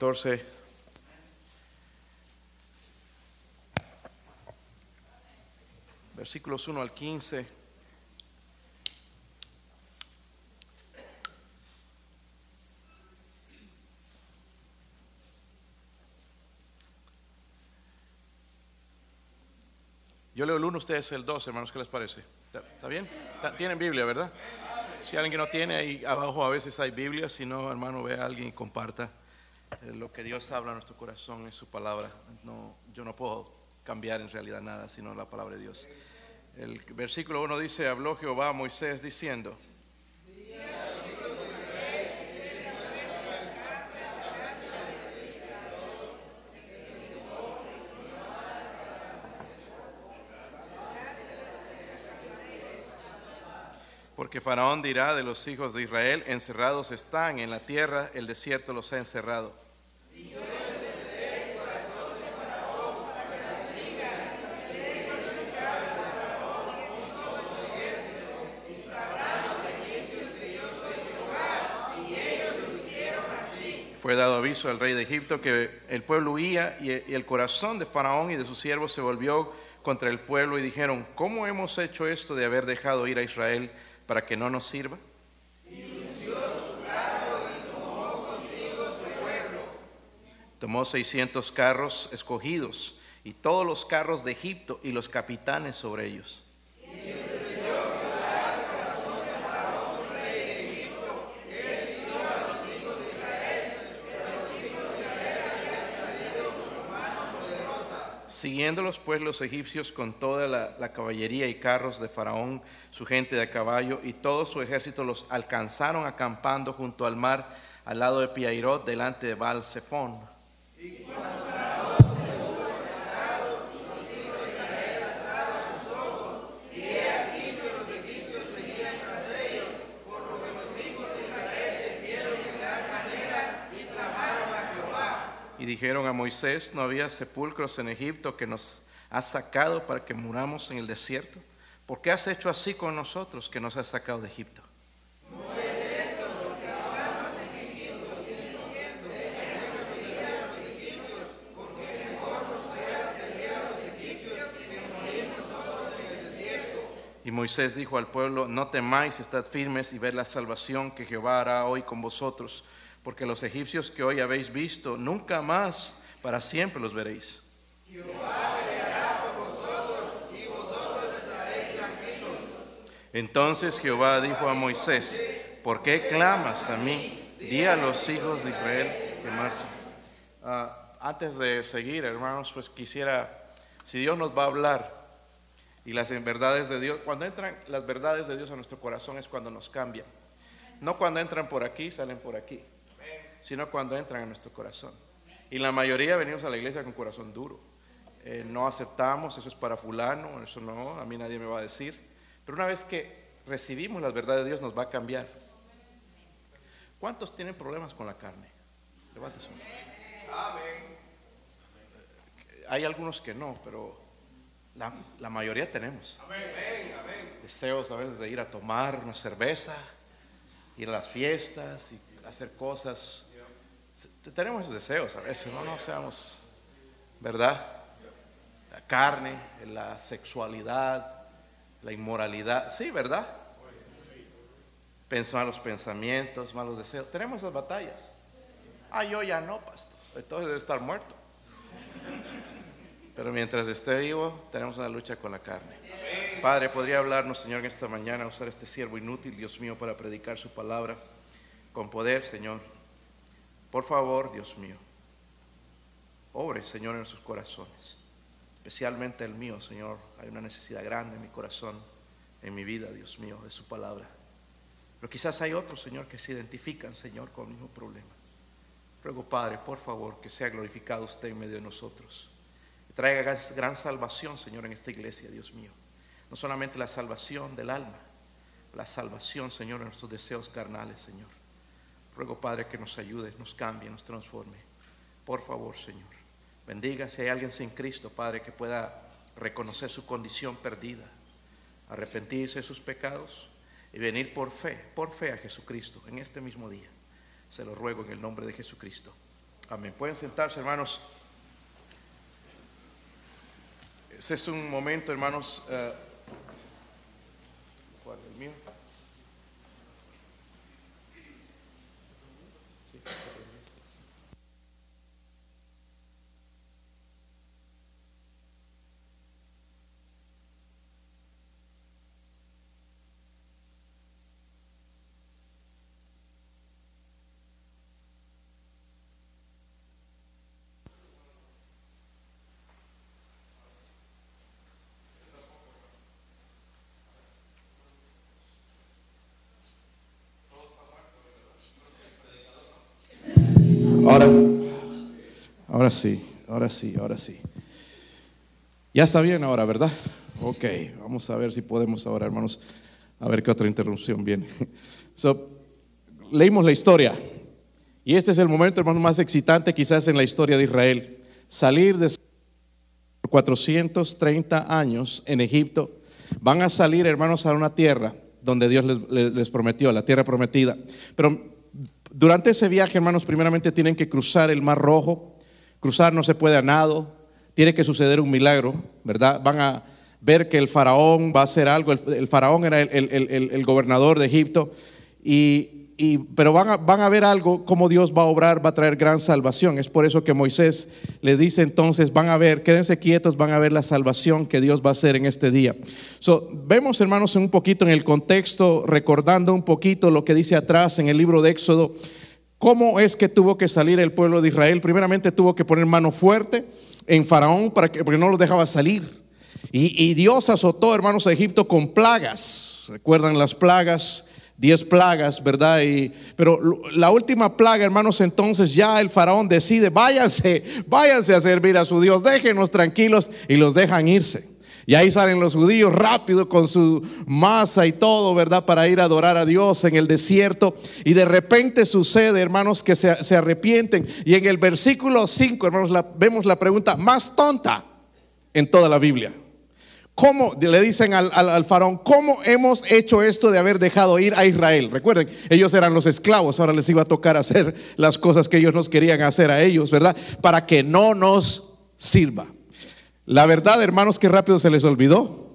14. Versículos 1 al 15. Yo leo el 1, ustedes el 2, hermanos, ¿qué les parece? ¿Está, bien? ¿Está- ¿Tienen Biblia, verdad? Si alguien que no tiene, ahí abajo a veces hay Biblia, si no, hermano, ve a alguien y comparta lo que Dios habla a nuestro corazón es su palabra. No, yo no puedo cambiar en realidad nada, sino la palabra de Dios. El versículo 1 dice, habló Jehová a Moisés diciendo, Porque Faraón dirá de los hijos de Israel, encerrados están en la tierra, el desierto los ha encerrado. Fue dado aviso al rey de Egipto que el pueblo huía y el corazón de Faraón y de sus siervos se volvió contra el pueblo y dijeron, ¿cómo hemos hecho esto de haber dejado ir a Israel para que no nos sirva? Tomó 600 carros escogidos y todos los carros de Egipto y los capitanes sobre ellos. Siguiéndolos pues los egipcios con toda la, caballería y carros de Faraón, su gente de caballo y todo su ejército los alcanzaron acampando junto al mar al lado de Piairot delante de Baal dijeron a Moisés, ¿no había sepulcros en Egipto que nos has sacado para que muramos en el desierto? ¿Por qué has hecho así con nosotros que nos has sacado de Egipto? Y Moisés dijo al pueblo, no temáis, estad firmes y ved la salvación que Jehová hará hoy con vosotros, porque los egipcios que hoy habéis visto, nunca más para siempre los veréis. Entonces Jehová dijo a Moisés, ¿por qué clamas a mí? Di a los hijos de Israel que marchen. Ah, antes de seguir, hermanos, pues quisiera, si Dios nos va a hablar y las verdades de Dios, cuando entran las verdades de Dios a nuestro corazón es cuando nos cambian. No cuando entran por aquí, salen por aquí, sino cuando entran a nuestro corazón. Y la mayoría venimos a la iglesia con corazón duro. Eh, no aceptamos, eso es para fulano, eso no, a mí nadie me va a decir. Pero una vez que recibimos las verdades de Dios nos va a cambiar. ¿Cuántos tienen problemas con la carne? Levántese. Hay algunos que no, pero la, la mayoría tenemos. Deseos a veces de ir a tomar una cerveza, ir a las fiestas y hacer cosas. Tenemos deseos a veces, no, no seamos, ¿verdad? La carne, la sexualidad, la inmoralidad, sí, ¿verdad? Pens- malos pensamientos, malos deseos. Tenemos esas batallas. Ah, yo ya no, pastor. Entonces debe estar muerto. Pero mientras esté vivo, tenemos una lucha con la carne. Padre, podría hablarnos, Señor, en esta mañana, usar este siervo inútil, Dios mío, para predicar su palabra con poder, Señor. Por favor, Dios mío, obre, Señor, en sus corazones, especialmente el mío, Señor. Hay una necesidad grande en mi corazón, en mi vida, Dios mío, de su palabra. Pero quizás hay otros, Señor, que se identifican, Señor, con el mismo problema. Ruego, Padre, por favor, que sea glorificado usted en medio de nosotros. Traiga gran salvación, Señor, en esta iglesia, Dios mío. No solamente la salvación del alma, la salvación, Señor, en nuestros deseos carnales, Señor. Ruego, Padre, que nos ayude, nos cambie, nos transforme. Por favor, Señor. Bendiga si hay alguien sin Cristo, Padre, que pueda reconocer su condición perdida, arrepentirse de sus pecados y venir por fe, por fe a Jesucristo en este mismo día. Se lo ruego en el nombre de Jesucristo. Amén. Pueden sentarse, hermanos. Ese es un momento, hermanos. eh, ¿Cuál? ¿El mío? Ahora, sí, ahora sí, ahora sí. Ya está bien ahora, ¿verdad? Ok, vamos a ver si podemos ahora, hermanos, a ver qué otra interrupción viene. So, leímos la historia y este es el momento, hermanos, más excitante quizás en la historia de Israel. Salir de 430 años en Egipto, van a salir, hermanos, a una tierra donde Dios les, les- les prometió, la tierra prometida. Pero durante ese viaje, hermanos, primeramente tienen que cruzar el Mar Rojo. Cruzar no se puede a nado. Tiene que suceder un milagro, ¿verdad? Van a ver que el faraón va a hacer algo. El, faraón era el- el- el gobernador de Egipto. Y, y- pero van a, van a ver algo, cómo Dios va a obrar, va a traer gran salvación. Es por eso que Moisés les dice entonces, van a ver, quédense quietos, van a ver la salvación que Dios va a hacer en este día. So, vemos, hermanos, un poquito en el contexto, recordando un poquito lo que dice atrás en el libro de Éxodo, cómo es que tuvo que salir el pueblo de Israel. Primeramente tuvo que poner mano fuerte en Faraón para que, porque no los dejaba salir. Y, Dios azotó, hermanos, a Egipto con plagas. ¿Recuerdan las plagas? Diez plagas, ¿verdad? Pero la última plaga, hermanos, entonces ya el faraón decide, váyanse, váyanse a servir a su Dios, déjenos tranquilos y los dejan irse. Y ahí salen los judíos rápido con su masa y todo, ¿verdad? Para ir a adorar a Dios en el desierto. Y de repente sucede, hermanos, que se, arrepienten. Y en el versículo 5, hermanos, la- vemos la pregunta más tonta en toda la Biblia. ¿Cómo le dicen al- al faraón, cómo hemos hecho esto de haber dejado ir a Israel? Recuerden, ellos eran los esclavos, ahora les iba a tocar hacer las cosas que ellos nos querían hacer a ellos, ¿verdad? Para que no nos sirva. La verdad, hermanos, que rápido se les olvidó.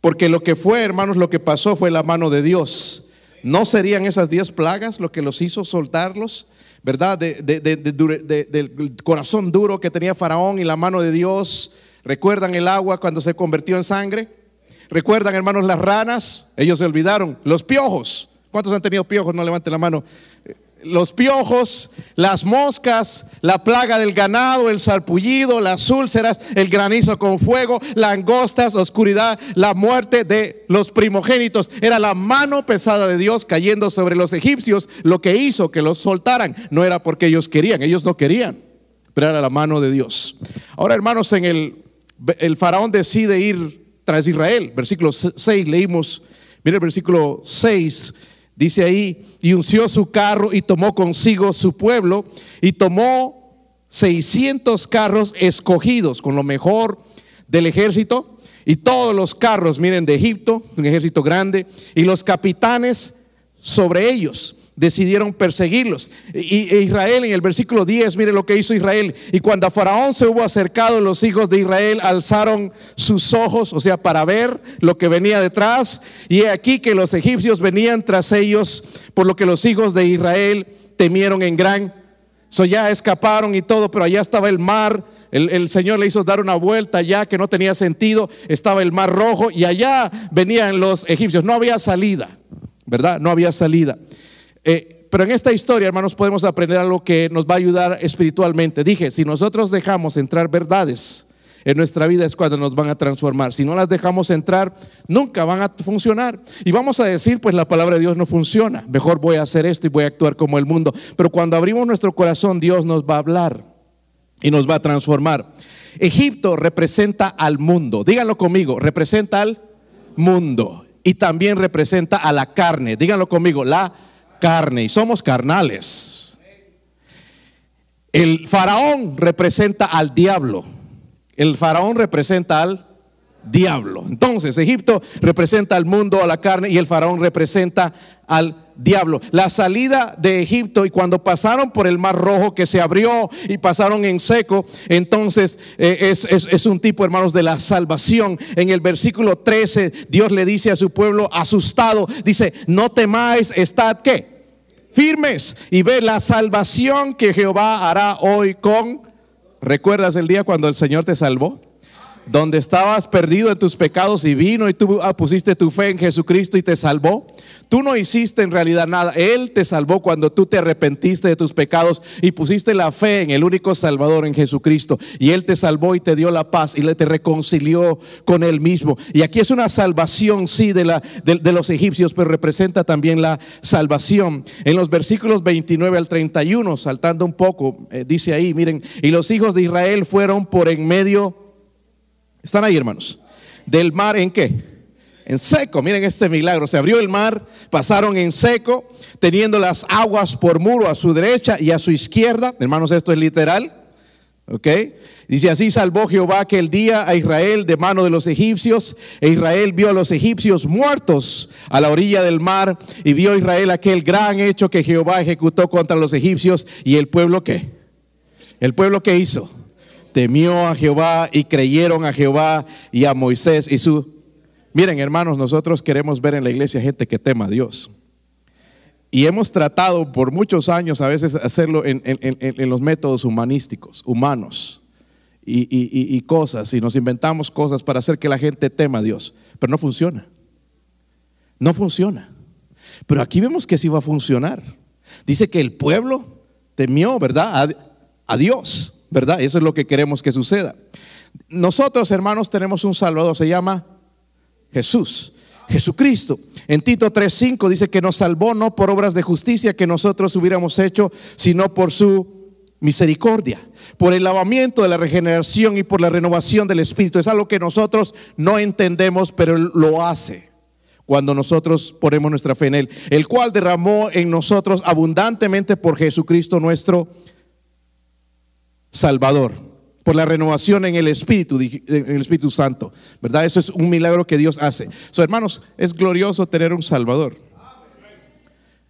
Porque lo que fue, hermanos, lo que pasó fue la mano de Dios. ¿No serían esas diez plagas lo que los hizo soltarlos? ¿Verdad? Del corazón duro que tenía Faraón y la mano de Dios. ¿Recuerdan el agua cuando se convirtió en sangre? ¿Recuerdan, hermanos, las ranas? Ellos se olvidaron. Los piojos. ¿Cuántos han tenido piojos? No levanten la mano. Los piojos, las moscas, la plaga del ganado, el sarpullido, las úlceras, el granizo con fuego, langostas, oscuridad, la muerte de los primogénitos. Era la mano pesada de Dios cayendo sobre los egipcios lo que hizo que los soltaran. No era porque ellos querían, ellos no querían, pero era la mano de Dios. Ahora, hermanos, en el, el faraón decide ir tras Israel. Versículo 6 leímos, mire el versículo 6. Dice ahí, y unció su carro y tomó consigo su pueblo y tomó 600 carros escogidos con lo mejor del ejército y todos los carros, miren, de Egipto, un ejército grande, y los capitanes sobre ellos decidieron perseguirlos. Y, Israel en el versículo 10, mire lo que hizo Israel. Y cuando a Faraón se hubo acercado, los hijos de Israel alzaron sus ojos, o sea, para ver lo que venía detrás. Y he aquí que los egipcios venían tras ellos, por lo que los hijos de Israel temieron en gran. So ya escaparon y todo, pero allá estaba el mar. El, el Señor le hizo dar una vuelta allá que no tenía sentido. Estaba el mar rojo y allá venían los egipcios. No había salida, ¿verdad? No había salida. Eh, pero en esta historia, hermanos, podemos aprender algo que nos va a ayudar espiritualmente. Dije, si nosotros dejamos entrar verdades en nuestra vida es cuando nos van a transformar. Si no las dejamos entrar, nunca van a funcionar. Y vamos a decir, pues la palabra de Dios no funciona. Mejor voy a hacer esto y voy a actuar como el mundo. Pero cuando abrimos nuestro corazón, Dios nos va a hablar y nos va a transformar. Egipto representa al mundo. Díganlo conmigo, representa al mundo. Y también representa a la carne. Díganlo conmigo, la carne. Y somos carnales. El faraón representa al diablo. El faraón representa al diablo. Entonces, Egipto representa al mundo, a la carne, y el faraón representa al diablo. La salida de Egipto y cuando pasaron por el mar rojo que se abrió y pasaron en seco, entonces eh, es, es, un tipo, hermanos, de la salvación. En el versículo 13, Dios le dice a su pueblo asustado, dice, no temáis, estad qué? Firmes y ve la salvación que Jehová hará hoy con... ¿Recuerdas el día cuando el Señor te salvó? Donde estabas perdido en tus pecados y vino y tú ah, pusiste tu fe en Jesucristo y te salvó. Tú no hiciste en realidad nada. Él te salvó cuando tú te arrepentiste de tus pecados y pusiste la fe en el único Salvador, en Jesucristo. Y Él te salvó y te dio la paz y te reconcilió con Él mismo. Y aquí es una salvación, sí, de, la, de, los egipcios, pero representa también la salvación. En los versículos 29 al 31, saltando un poco, eh, dice ahí, miren, y los hijos de Israel fueron por en medio ¿Están ahí, hermanos? Del mar en qué? En seco. Miren este milagro. Se abrió el mar, pasaron en seco, teniendo las aguas por muro a su derecha y a su izquierda. Hermanos, esto es literal. ¿Ok? Dice así salvó Jehová aquel día a Israel de mano de los egipcios. E Israel vio a los egipcios muertos a la orilla del mar. Y vio Israel aquel gran hecho que Jehová ejecutó contra los egipcios. ¿Y el pueblo qué? ¿El pueblo qué hizo? Temió a Jehová y creyeron a Jehová y a Moisés y su... Miren hermanos, nosotros queremos ver en la iglesia gente que tema a Dios. Y hemos tratado por muchos años a veces hacerlo en, los métodos humanísticos, humanos y, y cosas, y nos inventamos cosas para hacer que la gente tema a Dios, pero no funciona. No funciona. Pero aquí vemos que sí va a funcionar. Dice que el pueblo temió, ¿verdad? A Dios. ¿Verdad? Eso es lo que queremos que suceda. Nosotros, hermanos, tenemos un Salvador, se llama Jesús. Jesucristo. En Tito 3:5 dice que nos salvó no por obras de justicia que nosotros hubiéramos hecho, sino por su misericordia, por el lavamiento de la regeneración y por la renovación del Espíritu. Es algo que nosotros no entendemos, pero lo hace cuando nosotros ponemos nuestra fe en Él, el cual derramó en nosotros abundantemente por Jesucristo nuestro Salvador, por la renovación en el Espíritu, en el Espíritu Santo, ¿verdad? Eso es un milagro que Dios hace. So, hermanos, es glorioso tener un Salvador.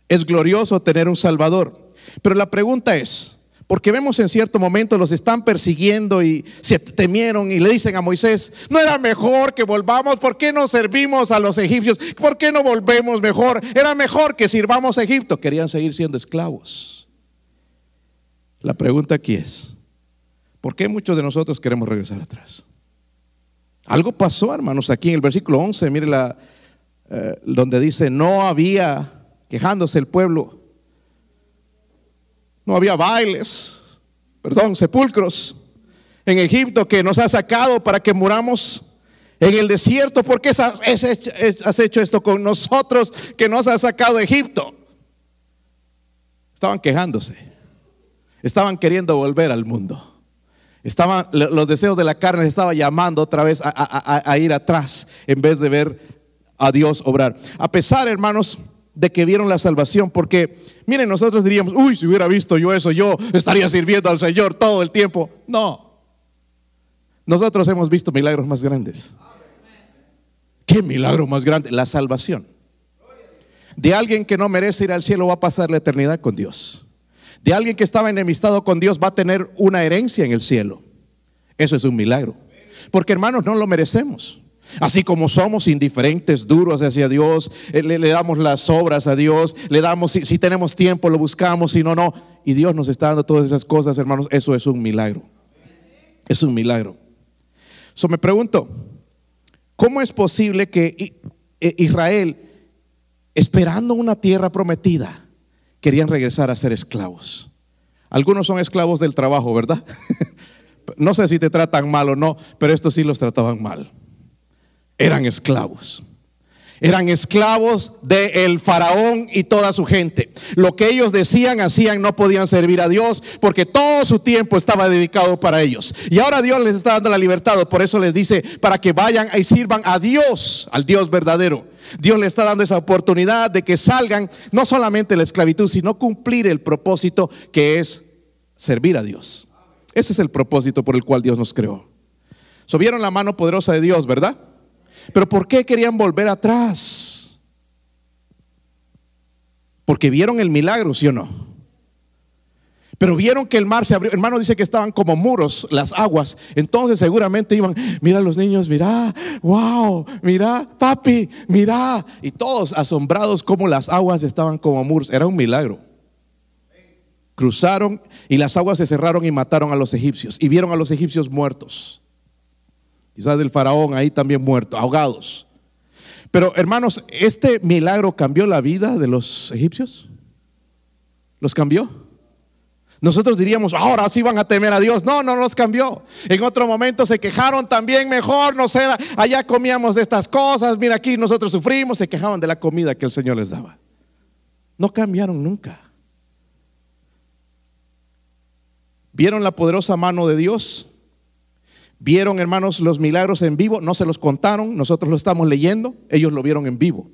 Es glorioso tener un Salvador. Pero la pregunta es, porque vemos en cierto momento los están persiguiendo y se temieron y le dicen a Moisés, no era mejor que volvamos, ¿por qué no servimos a los egipcios? ¿Por qué no volvemos mejor? Era mejor que sirvamos a Egipto. Querían seguir siendo esclavos. La pregunta aquí es, ¿Por qué muchos de nosotros queremos regresar atrás? Algo pasó, hermanos, aquí en el versículo 11, mire la, eh, donde dice, no había, quejándose el pueblo, no había bailes, perdón, sepulcros en Egipto que nos ha sacado para que muramos en el desierto. ¿Por qué has hecho esto con nosotros que nos ha sacado de Egipto? Estaban quejándose, estaban queriendo volver al mundo. Estaban, los deseos de la carne estaba llamando otra vez a, ir atrás en vez de ver a Dios obrar. A pesar, hermanos, de que vieron la salvación, porque miren, nosotros diríamos, uy, si hubiera visto yo eso, yo estaría sirviendo al Señor todo el tiempo. No, nosotros hemos visto milagros más grandes. ¿Qué milagro más grande? La salvación. De alguien que no merece ir al cielo va a pasar la eternidad con Dios de alguien que estaba enemistado con Dios va a tener una herencia en el cielo. Eso es un milagro. Porque hermanos, no lo merecemos. Así como somos indiferentes, duros hacia Dios, eh, le, damos las obras a Dios, le damos, si, tenemos tiempo, lo buscamos, si no, no. Y Dios nos está dando todas esas cosas, hermanos. Eso es un milagro. Es un milagro. So me pregunto, ¿cómo es posible que eh, Israel, esperando una tierra prometida, querían regresar a ser esclavos. Algunos son esclavos del trabajo, ¿verdad? no sé si te tratan mal o no, pero estos sí los trataban mal. Eran esclavos. Eran esclavos del faraón y toda su gente. Lo que ellos decían, hacían, no podían servir a Dios porque todo su tiempo estaba dedicado para ellos. Y ahora Dios les está dando la libertad. Por eso les dice para que vayan y sirvan a Dios, al Dios verdadero. Dios le está dando esa oportunidad de que salgan no solamente la esclavitud, sino cumplir el propósito que es servir a Dios. Ese es el propósito por el cual Dios nos creó. So, vieron la mano poderosa de Dios, ¿verdad? Pero ¿por qué querían volver atrás? Porque vieron el milagro, ¿sí o no? Pero vieron que el mar se abrió. Hermano dice que estaban como muros las aguas. Entonces seguramente iban, mira los niños, mira, wow, mira, papi, mira. Y todos asombrados como las aguas estaban como muros. Era un milagro. Cruzaron y las aguas se cerraron y mataron a los egipcios. Y vieron a los egipcios muertos. Quizás el faraón ahí también muerto, ahogados. Pero hermanos, ¿este milagro cambió la vida de los egipcios? ¿Los cambió? Nosotros diríamos, ahora sí van a temer a Dios. No, no los cambió. En otro momento se quejaron también mejor, no sé, allá comíamos de estas cosas, mira aquí nosotros sufrimos, se quejaban de la comida que el Señor les daba. No cambiaron nunca. ¿Vieron la poderosa mano de Dios? Vieron, hermanos, los milagros en vivo, no se los contaron, nosotros lo estamos leyendo, ellos lo vieron en vivo.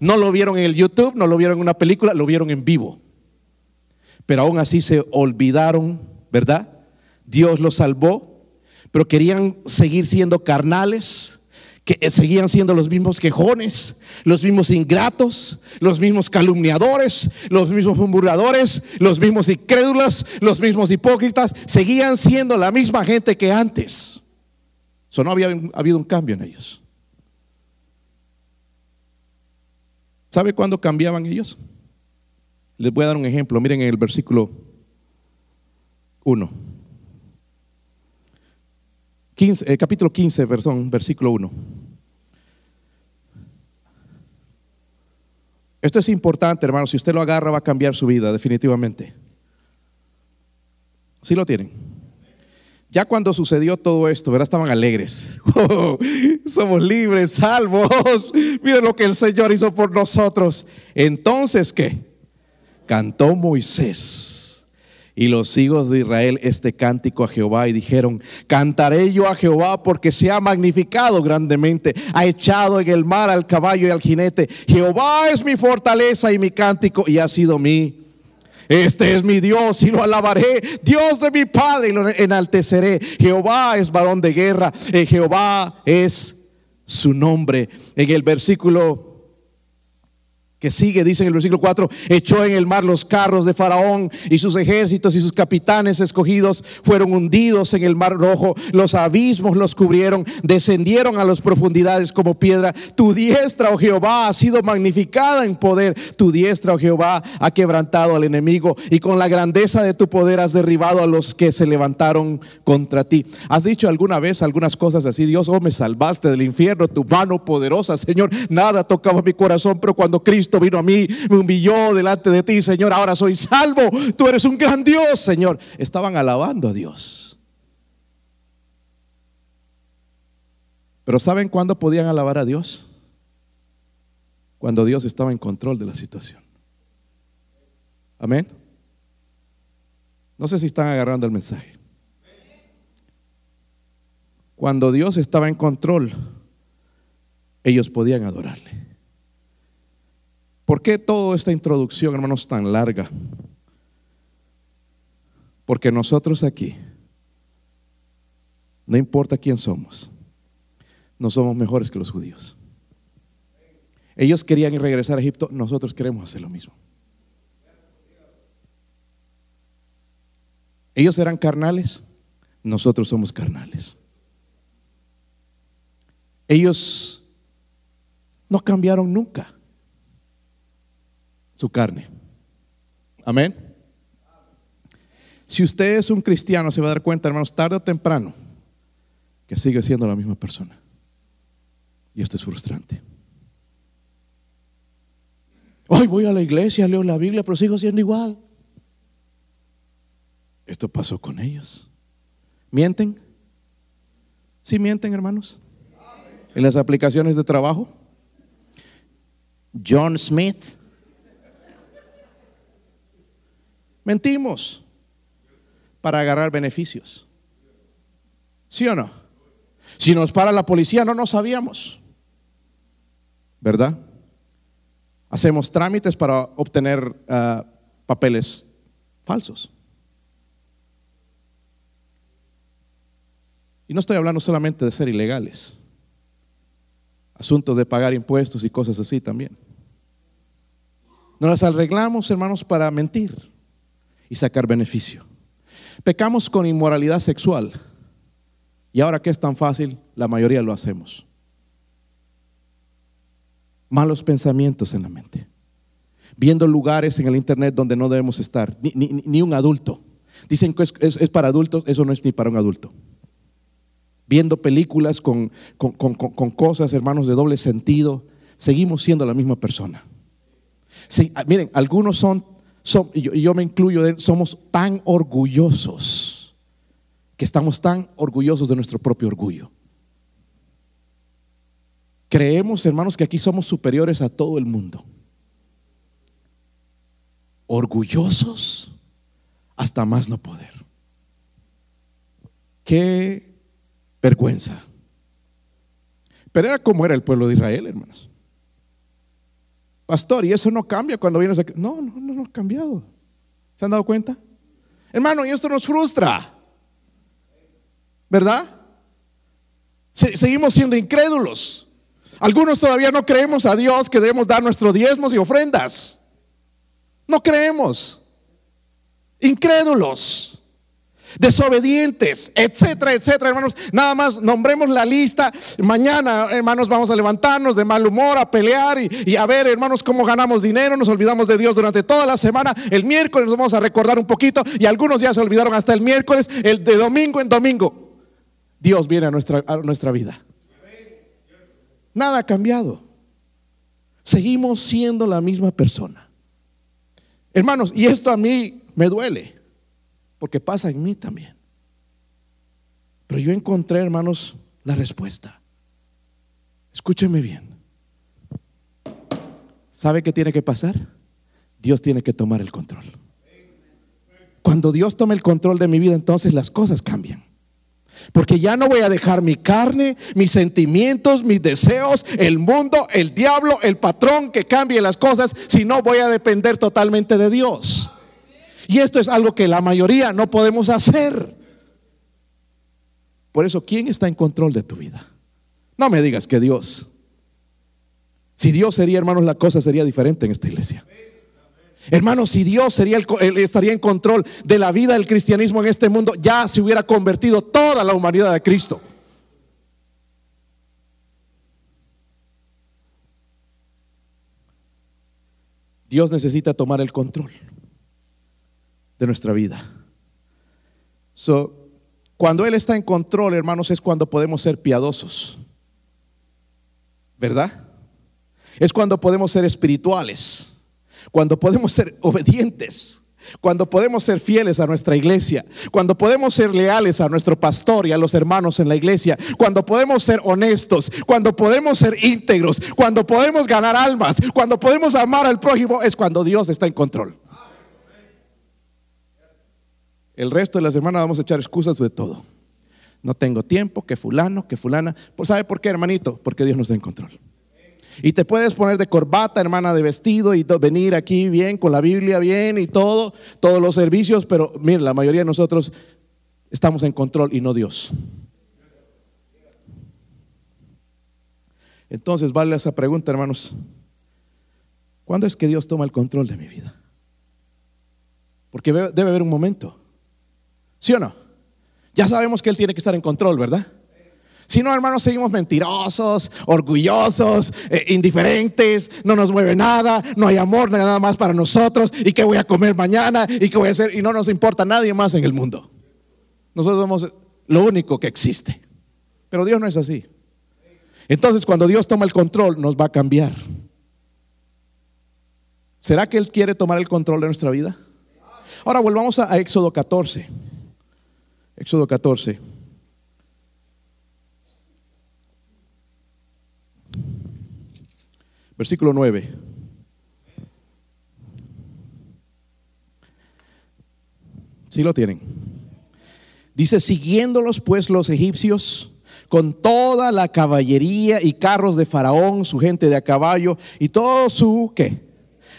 No lo vieron en el YouTube, no lo vieron en una película, lo vieron en vivo. Pero aún así se olvidaron, ¿verdad? Dios los salvó, pero querían seguir siendo carnales, que seguían siendo los mismos quejones, los mismos ingratos, los mismos calumniadores, los mismos murmuradores, los mismos incrédulos, los mismos hipócritas, seguían siendo la misma gente que antes. Eso no había habido un cambio en ellos. ¿Sabe cuándo cambiaban ellos? Les voy a dar un ejemplo. Miren en el versículo 1. Eh, capítulo 15, perdón, versículo 1. Esto es importante, hermano. Si usted lo agarra, va a cambiar su vida, definitivamente. ¿Sí lo tienen? Ya cuando sucedió todo esto, ¿verdad? Estaban alegres. somos libres, salvos. Miren lo que el Señor hizo por nosotros. Entonces, ¿qué? Cantó Moisés y los hijos de Israel este cántico a Jehová y dijeron, cantaré yo a Jehová porque se ha magnificado grandemente, ha echado en el mar al caballo y al jinete. Jehová es mi fortaleza y mi cántico y ha sido mí. Este es mi Dios y lo alabaré, Dios de mi Padre y lo enalteceré. Jehová es varón de guerra, eh, Jehová es su nombre. En el versículo que sigue, dice en el versículo 4, echó en el mar los carros de Faraón y sus ejércitos y sus capitanes escogidos fueron hundidos en el mar rojo, los abismos los cubrieron, descendieron a las profundidades como piedra. Tu diestra, oh Jehová, ha sido magnificada en poder, tu diestra, oh Jehová, ha quebrantado al enemigo y con la grandeza de tu poder has derribado a los que se levantaron contra ti. ¿Has dicho alguna vez algunas cosas así? Dios, oh, me salvaste del infierno, tu mano poderosa, Señor, nada tocaba mi corazón, pero cuando Cristo vino a mí, me humilló delante de ti, Señor, ahora soy salvo, tú eres un gran Dios, Señor. Estaban alabando a Dios. Pero ¿saben cuándo podían alabar a Dios? Cuando Dios estaba en control de la situación. Amén. No sé si están agarrando el mensaje. Cuando Dios estaba en control, ellos podían adorarle. ¿Por qué toda esta introducción, hermanos, tan larga? Porque nosotros aquí, no importa quién somos, no somos mejores que los judíos. Ellos querían regresar a Egipto, nosotros queremos hacer lo mismo. Ellos eran carnales, nosotros somos carnales. Ellos no cambiaron nunca su carne. Amén. Si usted es un cristiano, se va a dar cuenta, hermanos, tarde o temprano, que sigue siendo la misma persona. Y esto es frustrante. Hoy voy a la iglesia, leo la Biblia, pero sigo siendo igual. Esto pasó con ellos. ¿Mienten? ¿Sí mienten, hermanos? En las aplicaciones de trabajo. John Smith Mentimos para agarrar beneficios. ¿Sí o no? Si nos para la policía, no nos sabíamos. ¿Verdad? Hacemos trámites para obtener ah, papeles falsos. Y no estoy hablando solamente de ser ilegales, asuntos de pagar impuestos y cosas así también. Nos las arreglamos, hermanos, para mentir y sacar beneficio. Pecamos con inmoralidad sexual. Y ahora que es tan fácil, la mayoría lo hacemos. Malos pensamientos en la mente. Viendo lugares en el internet donde no debemos estar, ni, un adulto. Dicen que es, para adultos, eso no es ni para un adulto. Viendo películas con, con cosas, hermanos, de doble sentido, seguimos siendo la misma persona. Ah, miren, algunos son, y yo, me incluyo, somos tan orgullosos que estamos tan orgullosos de nuestro propio orgullo. Creemos, hermanos, que aquí somos superiores a todo el mundo. Orgullosos hasta más no poder. Qué vergüenza. Pero era como era el pueblo de Israel, hermanos. Pastor, y eso no cambia cuando vienes aquí. No, no, no, no ha cambiado. ¿Se han dado cuenta? Hermano, y esto nos frustra. ¿Verdad? seguimos siendo incrédulos. Algunos todavía no creemos a Dios que debemos dar nuestros diezmos y ofrendas. No creemos. Incrédulos desobedientes, etcétera, etcétera, hermanos. Nada más nombremos la lista. Mañana, hermanos, vamos a levantarnos de mal humor, a pelear y, a ver, hermanos, cómo ganamos dinero. Nos olvidamos de Dios durante toda la semana. El miércoles nos vamos a recordar un poquito y algunos ya se olvidaron hasta el miércoles. El de domingo en domingo, Dios viene a nuestra, a nuestra vida. Nada ha cambiado. Seguimos siendo la misma persona. Hermanos, y esto a mí me duele porque pasa en mí también. Pero yo encontré, hermanos, la respuesta. Escúcheme bien. ¿Sabe qué tiene que pasar? Dios tiene que tomar el control. Cuando Dios toma el control de mi vida, entonces las cosas cambian. Porque ya no voy a dejar mi carne, mis sentimientos, mis deseos, el mundo, el diablo, el patrón que cambie las cosas, sino voy a depender totalmente de Dios. Y esto es algo que la mayoría no podemos hacer. Por eso, ¿quién está en control de tu vida? No me digas que Dios. Si Dios sería, hermanos, la cosa sería diferente en esta iglesia. Hermanos, si Dios sería estaría en control de la vida del cristianismo en este mundo, ya se hubiera convertido toda la humanidad a Cristo. Dios necesita tomar el control de nuestra vida. So, cuando Él está en control, hermanos, es cuando podemos ser piadosos. ¿Verdad? Es cuando podemos ser espirituales, cuando podemos ser obedientes, cuando podemos ser fieles a nuestra iglesia, cuando podemos ser leales a nuestro pastor y a los hermanos en la iglesia, cuando podemos ser honestos, cuando podemos ser íntegros, cuando podemos ganar almas, cuando podemos amar al prójimo, es cuando Dios está en control. El resto de la semana vamos a echar excusas de todo. No tengo tiempo, que fulano, que fulana. Pues, ¿Sabe por qué, hermanito? Porque Dios nos da en control. Y te puedes poner de corbata, hermana, de vestido y venir aquí bien, con la Biblia bien y todo, todos los servicios, pero mire, la mayoría de nosotros estamos en control y no Dios. Entonces, vale esa pregunta, hermanos. ¿Cuándo es que Dios toma el control de mi vida? Porque debe haber un momento. ¿Sí o no? Ya sabemos que Él tiene que estar en control, ¿verdad? Si no, hermanos, seguimos mentirosos, orgullosos, eh, indiferentes, no nos mueve nada, no hay amor, nada más para nosotros, y qué voy a comer mañana, y qué voy a hacer, y no nos importa nadie más en el mundo. Nosotros somos lo único que existe. Pero Dios no es así. Entonces, cuando Dios toma el control, nos va a cambiar. ¿Será que Él quiere tomar el control de nuestra vida? Ahora volvamos a Éxodo 14. Éxodo 14. Versículo 9. Si lo tienen. Dice, siguiéndolos pues los egipcios con toda la caballería y carros de Faraón, su gente de a caballo y todo su, ¿qué?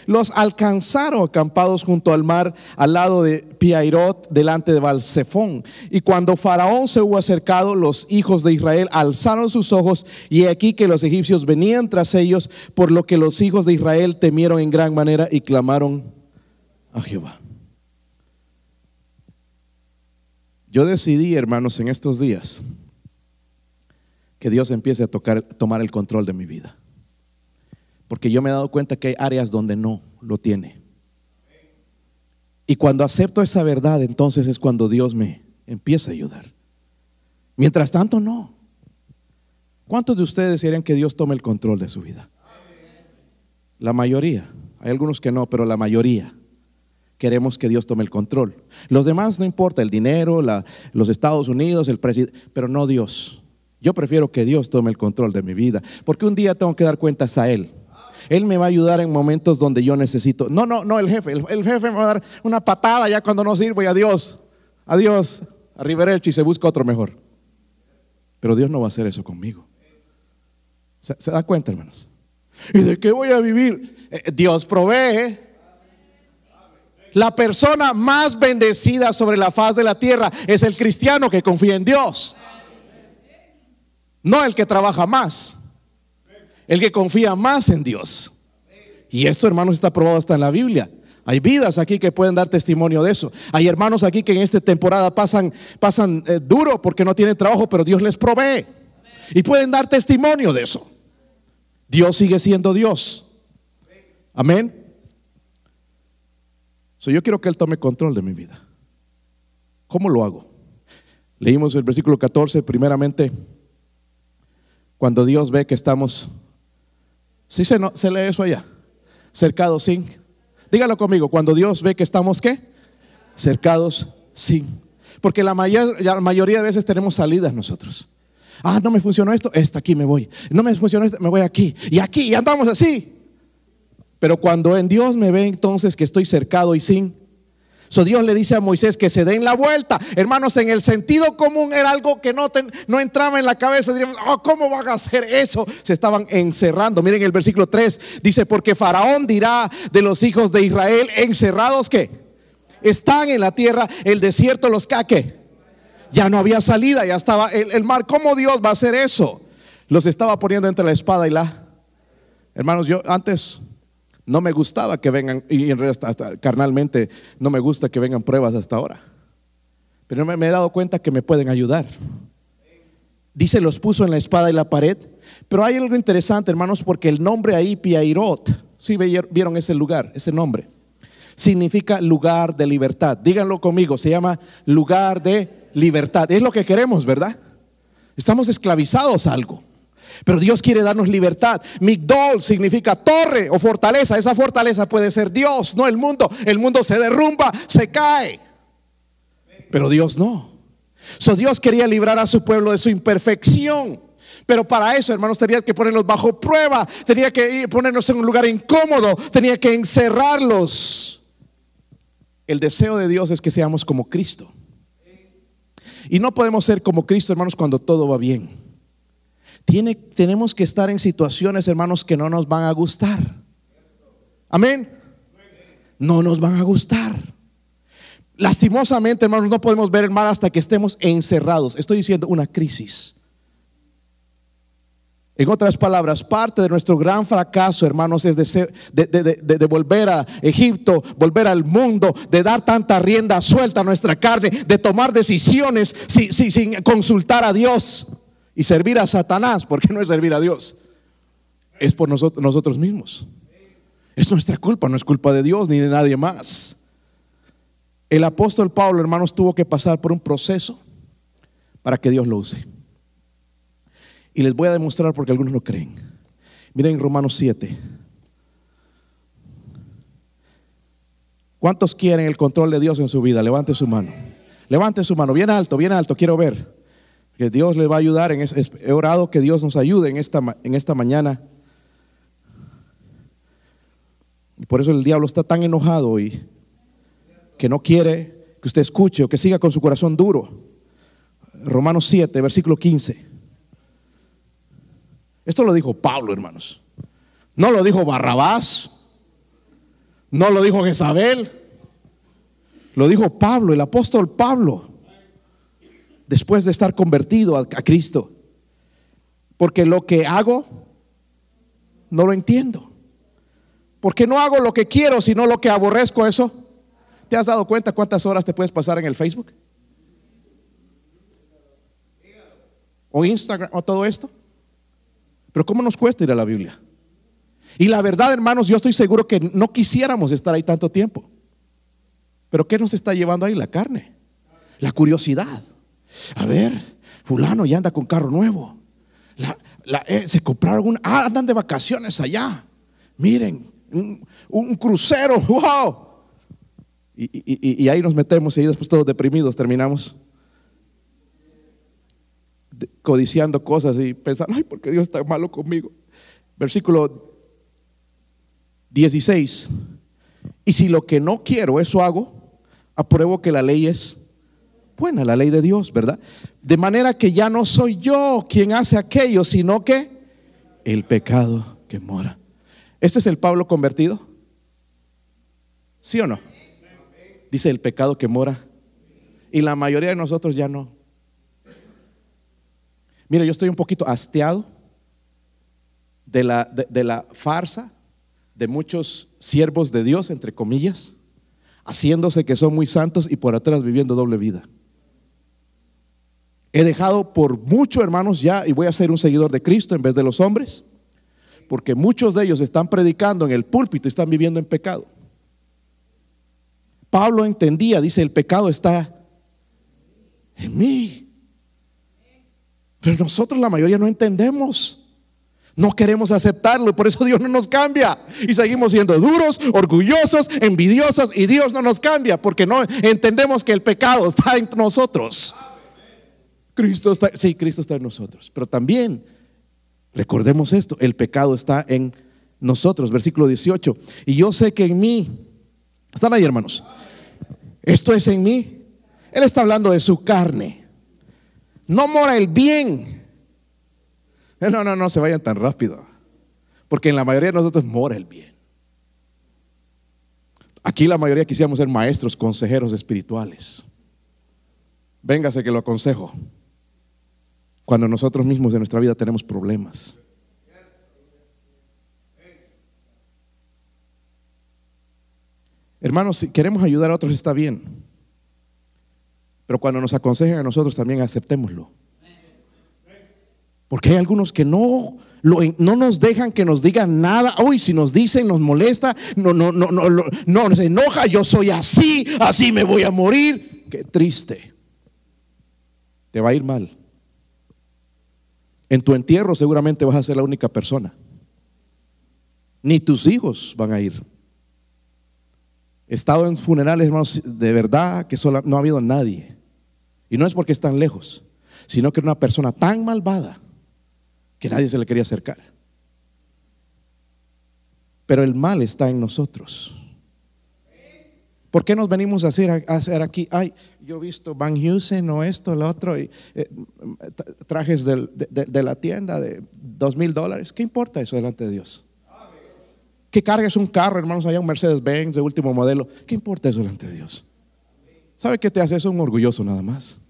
Los alcanzaron acampados junto al mar, al lado de Piairot, delante de Balsefón. Y cuando Faraón se hubo acercado, los hijos de Israel alzaron sus ojos, y aquí que los egipcios venían tras ellos, por lo que los hijos de Israel temieron en gran manera y clamaron a Jehová. Yo decidí, hermanos, en estos días, que Dios empiece a tocar, tomar el control de mi vida. Porque yo me he dado cuenta que hay áreas donde no lo tiene. Y cuando acepto esa verdad, entonces es cuando Dios me empieza a ayudar. Mientras tanto, no. ¿Cuántos de ustedes desearían que Dios tome el control de su vida? La mayoría. Hay algunos que no, pero la mayoría queremos que Dios tome el control. Los demás no importa, el dinero, los Estados Unidos, el presidente, pero no Dios. Yo prefiero que Dios tome el control de mi vida, porque un día tengo que dar cuentas a Él. Él me va a ayudar en momentos donde yo necesito. No, no, no el jefe. El, jefe me va a dar una patada ya cuando no sirvo y adiós. Adiós. Arrivederci se busca otro mejor. Pero Dios no va a hacer eso conmigo. ¿Se, da cuenta, hermanos? ¿Y de qué voy a vivir? Eh, Dios provee. La persona más bendecida sobre la faz de la tierra es el cristiano que confía en Dios. No el que trabaja más, el que confía más en Dios. Y esto, hermanos, está probado hasta en la Biblia. Hay vidas aquí que pueden dar testimonio de eso. Hay hermanos aquí que en esta temporada pasan, pasan eh, duro porque no tienen trabajo, pero Dios les provee. Y pueden dar testimonio de eso. Dios sigue siendo Dios. Amén. yo quiero que Él tome control de mi vida. ¿Cómo lo hago? Leímos el versículo 14, primeramente cuando Dios ve que estamos, ¿sí se, no, se lee eso allá? Cercados sin. Dígalo conmigo, cuando Dios ve que estamos qué? Cercados sin. Porque la mayoría de veces tenemos salidas nosotros. Ah, no me funcionó esto, esta aquí me voy. No me funcionó esto, me voy aquí. Y aquí, y andamos así. Pero cuando en Dios me ve entonces que estoy cercado y sin, Dios le dice a Moisés que se den la vuelta. Hermanos, en el sentido común era algo que no, no entraba en la cabeza. Diríamos, oh, ¿cómo van a hacer eso? Se estaban encerrando. Miren el versículo 3. Dice, porque Faraón dirá de los hijos de Israel, encerrados que están en la tierra, el desierto los caque. Ya no había salida, ya estaba el mar. ¿Cómo Dios va a hacer eso? Los estaba poniendo entre la espada y la... Hermanos, yo antes no me gustaba que vengan, y en realidad hasta, carnalmente no me gusta que vengan pruebas hasta ahora. Pero me, he dado cuenta que me pueden ayudar. Dice, los puso en la espada y la pared. Pero hay algo interesante, hermanos, porque el nombre ahí, Piairot, si ¿sí vieron ese lugar, ese nombre, significa lugar de libertad. Díganlo conmigo, se llama lugar de libertad. Es lo que queremos, ¿verdad? Estamos esclavizados a algo. Pero Dios quiere darnos libertad. Migdol significa torre o fortaleza. Esa fortaleza puede ser Dios, no el mundo. El mundo se derrumba, se cae. Pero Dios no. So Dios quería librar a su pueblo de su imperfección. Pero para eso, hermanos, tenía que ponerlos bajo prueba, tenía que ponernos en un lugar incómodo, tenía que encerrarlos. El deseo de Dios es que seamos como Cristo. Y no podemos ser como Cristo, hermanos, cuando todo va bien tenemos que estar en situaciones, hermanos, que no nos van a gustar. Amén. No nos van a gustar. Lastimosamente, hermanos, no podemos ver el mal hasta que estemos encerrados. Estoy diciendo una crisis. En otras palabras, parte de nuestro gran fracaso, hermanos, es de, de, volver a Egipto, volver al mundo, de dar tanta rienda suelta a nuestra carne, de tomar decisiones sin consultar a Dios y servir a Satanás, porque no es servir a Dios, es por nosotros, mismos. Es nuestra culpa, no es culpa de Dios ni de nadie más. El apóstol Pablo, hermanos, tuvo que pasar por un proceso para que Dios lo use. Y les voy a demostrar porque algunos no creen. Miren Romanos 7. ¿Cuántos quieren el control de Dios en su vida? Levante su mano. Levante su mano, bien alto, bien alto, quiero ver que Dios le va a ayudar. En he orado que Dios nos ayude en esta, en esta mañana. Y por eso el diablo está tan enojado hoy que no quiere que usted escuche o que siga con su corazón duro. Romanos 7, versículo 15. Esto lo dijo Pablo, hermanos. No lo dijo Barrabás. No lo dijo Jezabel. Lo dijo Pablo, el apóstol Pablo, después de estar convertido a, Cristo. Porque lo que hago, no lo entiendo. Porque no hago lo que quiero, sino lo que aborrezco eso. ¿Te has dado cuenta cuántas horas te puedes pasar en el Facebook? O Instagram o todo esto. Pero ¿cómo nos cuesta ir a la Biblia? Y la verdad, hermanos, yo estoy seguro que no quisiéramos estar ahí tanto tiempo. Pero ¿qué nos está llevando ahí? La carne. La curiosidad. A ver, fulano ya anda con carro nuevo. Eh, se compraron un, ah, andan de vacaciones allá. Miren, un, crucero, wow. Y, ahí nos metemos y después todos deprimidos terminamos codiciando cosas y pensando, ay, porque Dios está malo conmigo. Versículo 16. Y si lo que no quiero, eso hago, apruebo que la ley es buena, la ley de Dios, ¿verdad? De manera que ya no soy yo quien hace aquello, sino que el pecado que mora. ¿Este es el Pablo convertido? ¿Sí o no? Dice el pecado que mora. Y la mayoría de nosotros ya no. Mira, yo estoy un poquito hastiado de la, de la farsa de muchos siervos de Dios, entre comillas, haciéndose que son muy santos y por atrás viviendo doble vida. He dejado por muchos hermanos ya y voy a ser un seguidor de Cristo en vez de los hombres, porque muchos de ellos están predicando en el púlpito y están viviendo en pecado. Pablo entendía, dice, el pecado está en mí. Pero nosotros la mayoría no entendemos. No queremos aceptarlo y por eso Dios no nos cambia. Y seguimos siendo duros, orgullosos, envidiosos y Dios no nos cambia porque no entendemos que el pecado está en nosotros. Cristo está, sí, Cristo está en nosotros, pero también recordemos esto, el pecado está en nosotros, versículo 18. Y yo sé que en mí, están ahí hermanos, esto es en mí. Él está hablando de su carne. No mora el bien eh, no, no, no se vayan tan rápido. Porque en la mayoría de nosotros mora el bien. Aquí la mayoría quisiéramos ser maestros, consejeros espirituales. Véngase que lo aconsejo. Cuando nosotros mismos en nuestra vida tenemos problemas. Hermanos, si queremos ayudar a otros está bien. Pero cuando nos aconsejen a nosotros también aceptémoslo. Porque hay algunos que no, no nos dejan que nos digan nada. Hoy si nos dicen, nos molesta, no, no, no, no, no, no nos enoja, yo soy así, así me voy a morir. Qué triste. Te va a ir mal. En tu entierro seguramente vas a ser la única persona. Ni tus hijos van a ir. He estado en funerales, hermanos, de verdad que solo, no ha habido nadie. Y no es porque están lejos, sino que era una persona tan malvada que nadie se le quería acercar. Pero el mal está en nosotros. ¿Por qué nos venimos a hacer, aquí? Ay, yo he visto Van Heusen o esto, lo otro, y, eh, trajes de, la tienda de dos mil dólares. ¿Qué importa eso delante de Dios? Que cargues un carro, hermanos, allá un Mercedes-Benz de último modelo. ¿Qué importa eso delante de Dios? ¿Sabe qué te hace eso? Un orgulloso nada más.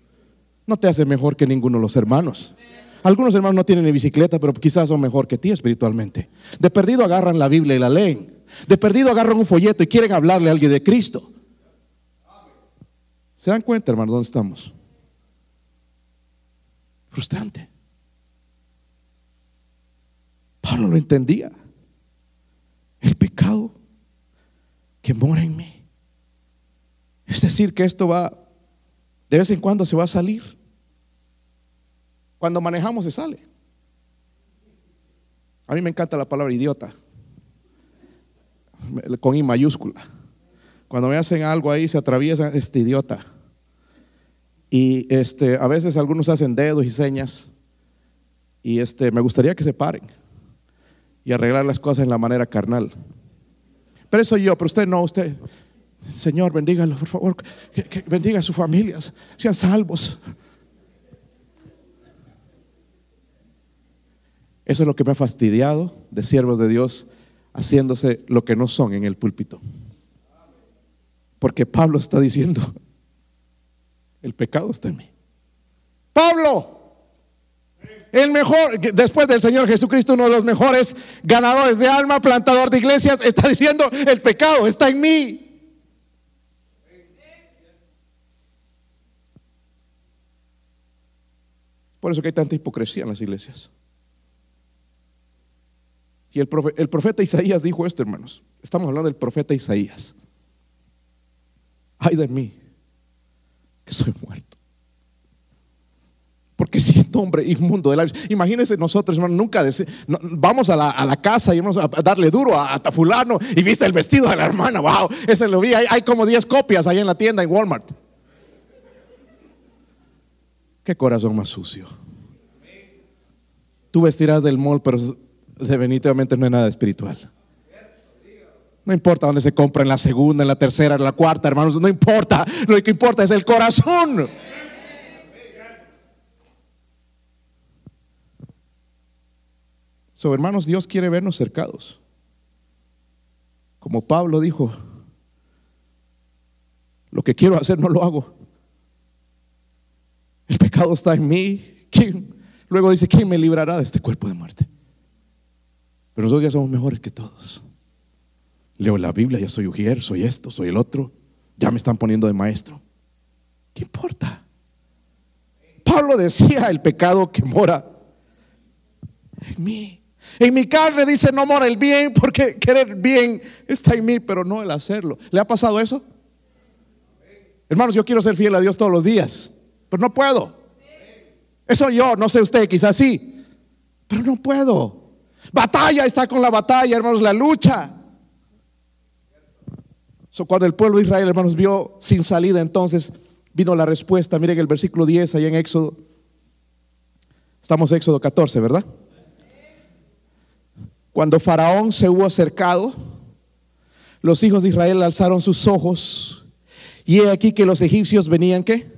No te hace mejor que ninguno de los hermanos. Algunos hermanos no tienen ni bicicleta, pero quizás son mejor que ti espiritualmente. De perdido agarran la Biblia y la leen. De perdido agarran un folleto y quieren hablarle a alguien de Cristo. ¿Se dan cuenta, hermanos, dónde estamos? Frustrante. Pablo lo entendía. El pecado que mora en mí. Es decir, que esto va, de vez en cuando se va a salir. Cuando manejamos se sale. A mí me encanta la palabra idiota, con I mayúscula. Cuando me hacen algo ahí, se atraviesa este idiota. Y este, a veces algunos hacen dedos y señas. Y este, me gustaría que se paren y arreglar las cosas en la manera carnal. Pero eso yo, pero usted no, usted, Señor, bendígalo, por favor, bendiga a sus familias, sean salvos. Eso es lo que me ha fastidiado de siervos de Dios haciéndose lo que no son en el púlpito. Porque Pablo está diciendo, el pecado está en mí. Pablo, el mejor, después del Señor Jesucristo, uno de los mejores ganadores de alma, plantador de iglesias, está diciendo, el pecado está en mí. Por eso que hay tanta hipocresía en las iglesias. Y el profeta, el profeta Isaías dijo esto, hermanos. Estamos hablando del profeta Isaías. Ay de mí, que soy muerto. Porque siento hombre inmundo de labios. Imagínense nosotros, hermano, nunca vamos a la, casa y vamos a darle duro a, a, y viste el vestido de la hermana. Wow, ese lo vi. Hay, como 10 copias ahí en la tienda en Walmart. Qué corazón más sucio. Tú vestirás del mall, pero definitivamente no es nada espiritual. No importa dónde se compra, en la segunda, en la tercera, en la cuarta, hermanos, no importa. Lo que importa es el corazón. So, hermanos, Dios quiere vernos cercados. Como Pablo dijo, lo que quiero hacer no lo hago. El pecado está en mí. Luego dice, ¿quién me librará de este cuerpo de muerte? Pero nosotros ya somos mejores que todos. Leo la Biblia, ya soy ujier, soy esto, soy el otro. Ya me están poniendo de maestro. ¿Qué importa? Pablo decía el pecado que mora en mí. En mi carne dice no mora el bien porque querer bien está en mí, pero no el hacerlo. ¿Le ha pasado eso? Hermanos, yo quiero ser fiel a Dios todos los días, pero no puedo. Eso yo, no sé usted, quizás sí, pero no puedo. Batalla está con la batalla, hermanos, la lucha. Cuando el pueblo de Israel, hermanos, vio sin salida, entonces vino la respuesta. Miren el versículo 10 ahí en Éxodo. Estamos en Éxodo 14, ¿verdad? Cuando Faraón se hubo acercado, los hijos de Israel alzaron sus ojos y he aquí que los egipcios venían, ¿qué?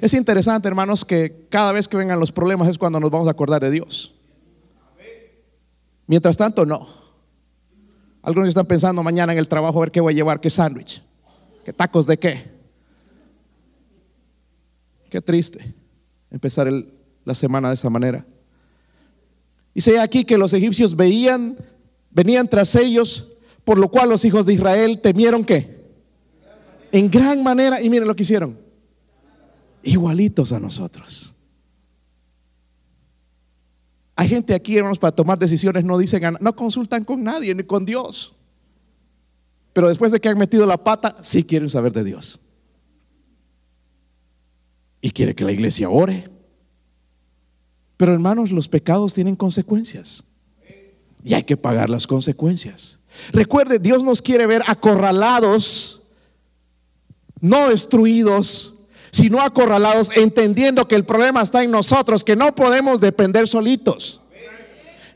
Es interesante, hermanos, que cada vez que vengan los problemas es cuando nos vamos a acordar de Dios. Mientras tanto, no. Algunos están pensando mañana en el trabajo a ver qué voy a llevar, qué sándwich, qué tacos de qué. Qué triste empezar la semana de esa manera. Dice aquí que los egipcios veían, venían tras ellos, por lo cual los hijos de Israel temieron que en gran manera, y miren lo que hicieron, igualitos a nosotros. Hay gente aquí, hermanos, para tomar decisiones no dicen, no consultan con nadie ni con Dios. Pero después de que han metido la pata, sí quieren saber de Dios. Y quiere que la iglesia ore. Pero hermanos, los pecados tienen consecuencias. Y hay que pagar las consecuencias. Recuerde, Dios nos quiere ver acorralados, no destruidos, sino acorralados, entendiendo que el problema está en nosotros, que no podemos depender solitos.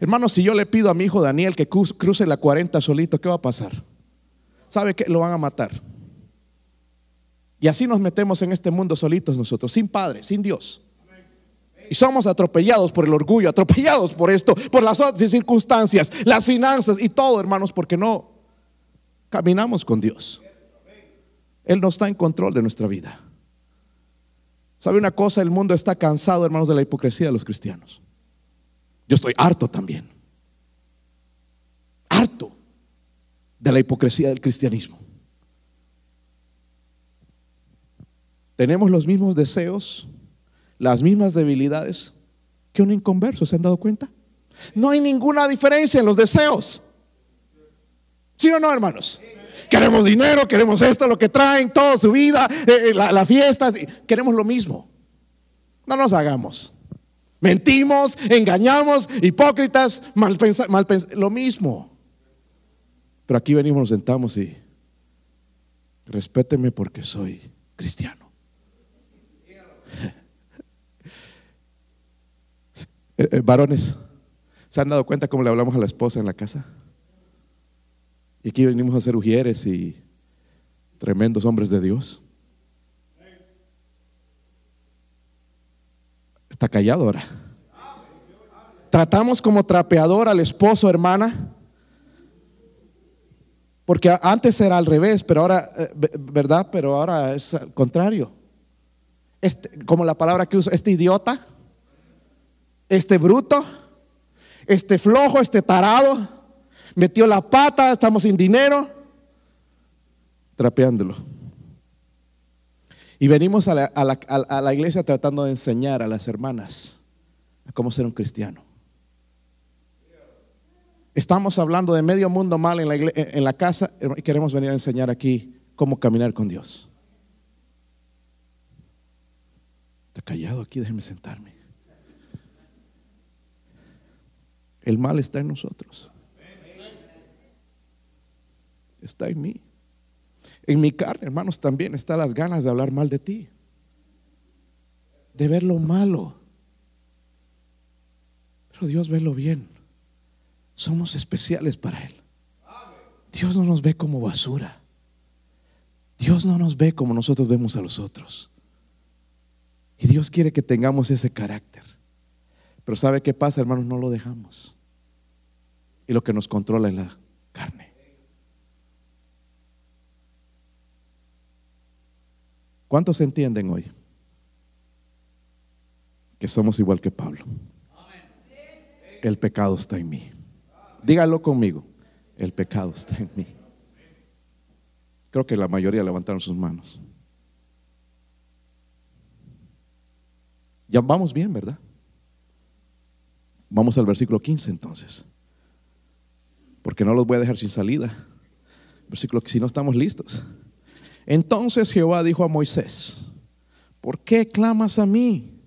Hermanos, si yo le pido a mi hijo Daniel que cruce la 40 solito, ¿qué va a pasar? ¿Sabe que lo van a matar? Y así nos metemos en este mundo solitos nosotros, sin Padre, sin Dios. Y somos atropellados por el orgullo, atropellados por esto, por las circunstancias, las finanzas y todo, hermanos, porque no caminamos con Dios. Él no está en control de nuestra vida. ¿Sabe una cosa? El mundo está cansado, hermanos, de la hipocresía de los cristianos. Yo estoy harto también. Harto de la hipocresía del cristianismo. Tenemos los mismos deseos, las mismas debilidades que un inconverso, ¿se han dado cuenta? No hay ninguna diferencia en los deseos. ¿Sí o no, hermanos? Queremos dinero, queremos esto, lo que traen, toda su vida, eh, eh, la, fiesta, queremos lo mismo. No nos hagamos. Mentimos, engañamos, hipócritas, mal mal lo mismo. Pero aquí venimos, nos sentamos y respéteme porque soy cristiano. Eh, varones, ¿se han dado cuenta cómo le hablamos a la esposa en la casa? Y aquí venimos a ser ujieres y tremendos hombres de Dios. Está callado ahora. Tratamos como trapeador al esposo, hermana. Porque antes era al revés, pero ahora, eh, ¿verdad? Pero ahora es al contrario. Este, como la palabra que uso, este idiota, este bruto, este flojo, este tarado, metió la pata, estamos sin dinero, trapeándolo. Y venimos a la, iglesia tratando de enseñar a las hermanas a cómo ser un cristiano. Estamos hablando de medio mundo mal en la, en la casa y queremos venir a enseñar aquí cómo caminar con Dios. Está callado aquí, déjeme sentarme. El mal está en nosotros. Está en mí. En mi carne, hermanos, también están las ganas de hablar mal de ti. De ver lo malo. Pero Dios ve lo bien somos especiales para Él. Dios no nos ve como basura. Dios no nos ve como nosotros vemos a los otros. Y Dios quiere que tengamos ese carácter. Pero ¿sabe qué pasa, hermanos? No lo dejamos. Y lo que nos controla es la carne. ¿Cuántos entienden hoy? Que somos igual que Pablo. El pecado está en mí. Dígalo conmigo. El pecado está en mí. Creo que la mayoría levantaron sus manos. Ya vamos bien, ¿verdad? Vamos al versículo 15 entonces. Porque no los voy a dejar sin salida. Versículo que si no estamos listos. Entonces Jehová dijo a Moisés, ¿por qué clamas a mí?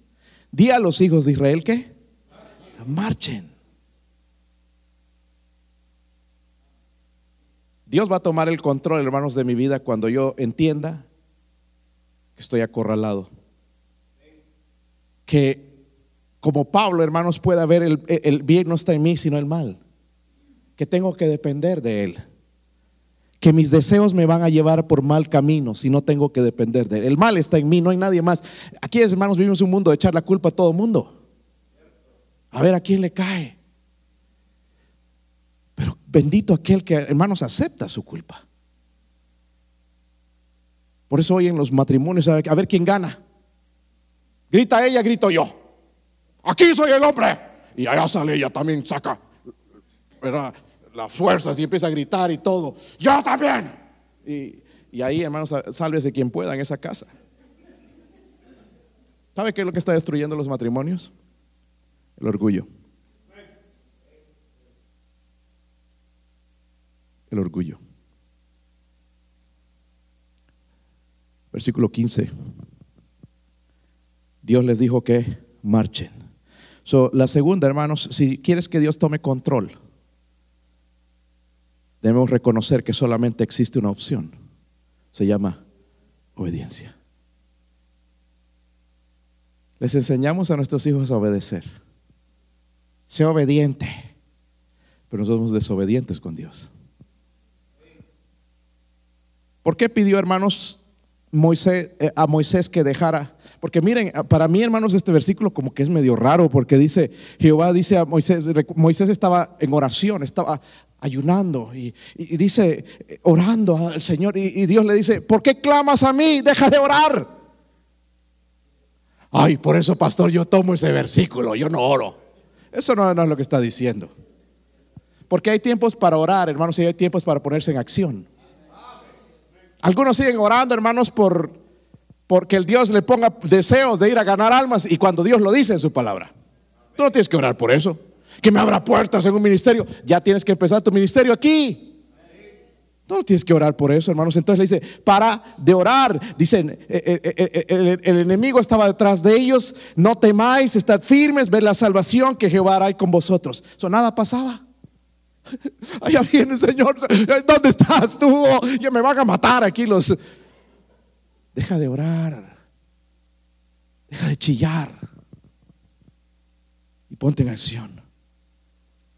Di a los hijos de Israel que marchen. Dios va a tomar el control, hermanos, de mi vida cuando yo entienda que estoy acorralado. Que como Pablo, hermanos, pueda ver el, el bien no está en mí, sino el mal. Que tengo que depender de Él. Que mis deseos me van a llevar por mal camino si no tengo que depender de Él. El mal está en mí, no hay nadie más. Aquí, hermanos, vivimos un mundo de echar la culpa a todo el mundo. A ver a quién le cae. Pero bendito aquel que, hermanos, acepta su culpa. Por eso hoy en los matrimonios, a ver quién gana. Grita ella, grito yo. Aquí soy el hombre. Y allá sale ella también, saca las fuerzas y empieza a gritar y todo. Yo también. Y, y ahí, hermanos, sálvese quien pueda en esa casa. ¿Sabe qué es lo que está destruyendo los matrimonios? El orgullo. el orgullo. Versículo 15. Dios les dijo que marchen. So, la segunda, hermanos, si quieres que Dios tome control, debemos reconocer que solamente existe una opción. Se llama obediencia. Les enseñamos a nuestros hijos a obedecer. Sea obediente. Pero nosotros somos desobedientes con Dios. ¿Por qué pidió, hermanos, Moisés, eh, a Moisés que dejara? Porque miren, para mí, hermanos, este versículo como que es medio raro, porque dice, Jehová dice a Moisés, Moisés estaba en oración, estaba ayunando y, dice, orando al Señor, y, Dios le dice, ¿por qué clamas a mí? Deja de orar. Ay, por eso, pastor, yo tomo ese versículo, yo no oro. Eso no, es lo que está diciendo. Porque hay tiempos para orar, hermanos, y hay tiempos para ponerse en acción. Algunos siguen orando, hermanos, por porque el Dios le ponga deseos de ir a ganar almas y cuando Dios lo dice en su palabra. Tú no tienes que orar por eso. Que me abra puertas en un ministerio. Ya tienes que empezar tu ministerio aquí. No tienes que orar por eso, hermanos. Entonces le dice, para de orar. Dicen, eh, eh, eh, el, enemigo estaba detrás de ellos. No temáis, estad firmes, ver la salvación que Jehová hará con vosotros. Eso nada pasaba. Allá viene, Señor. ¿Dónde estás tú? Ya me van a matar aquí los. Deja de orar. Deja de chillar. Y ponte en acción.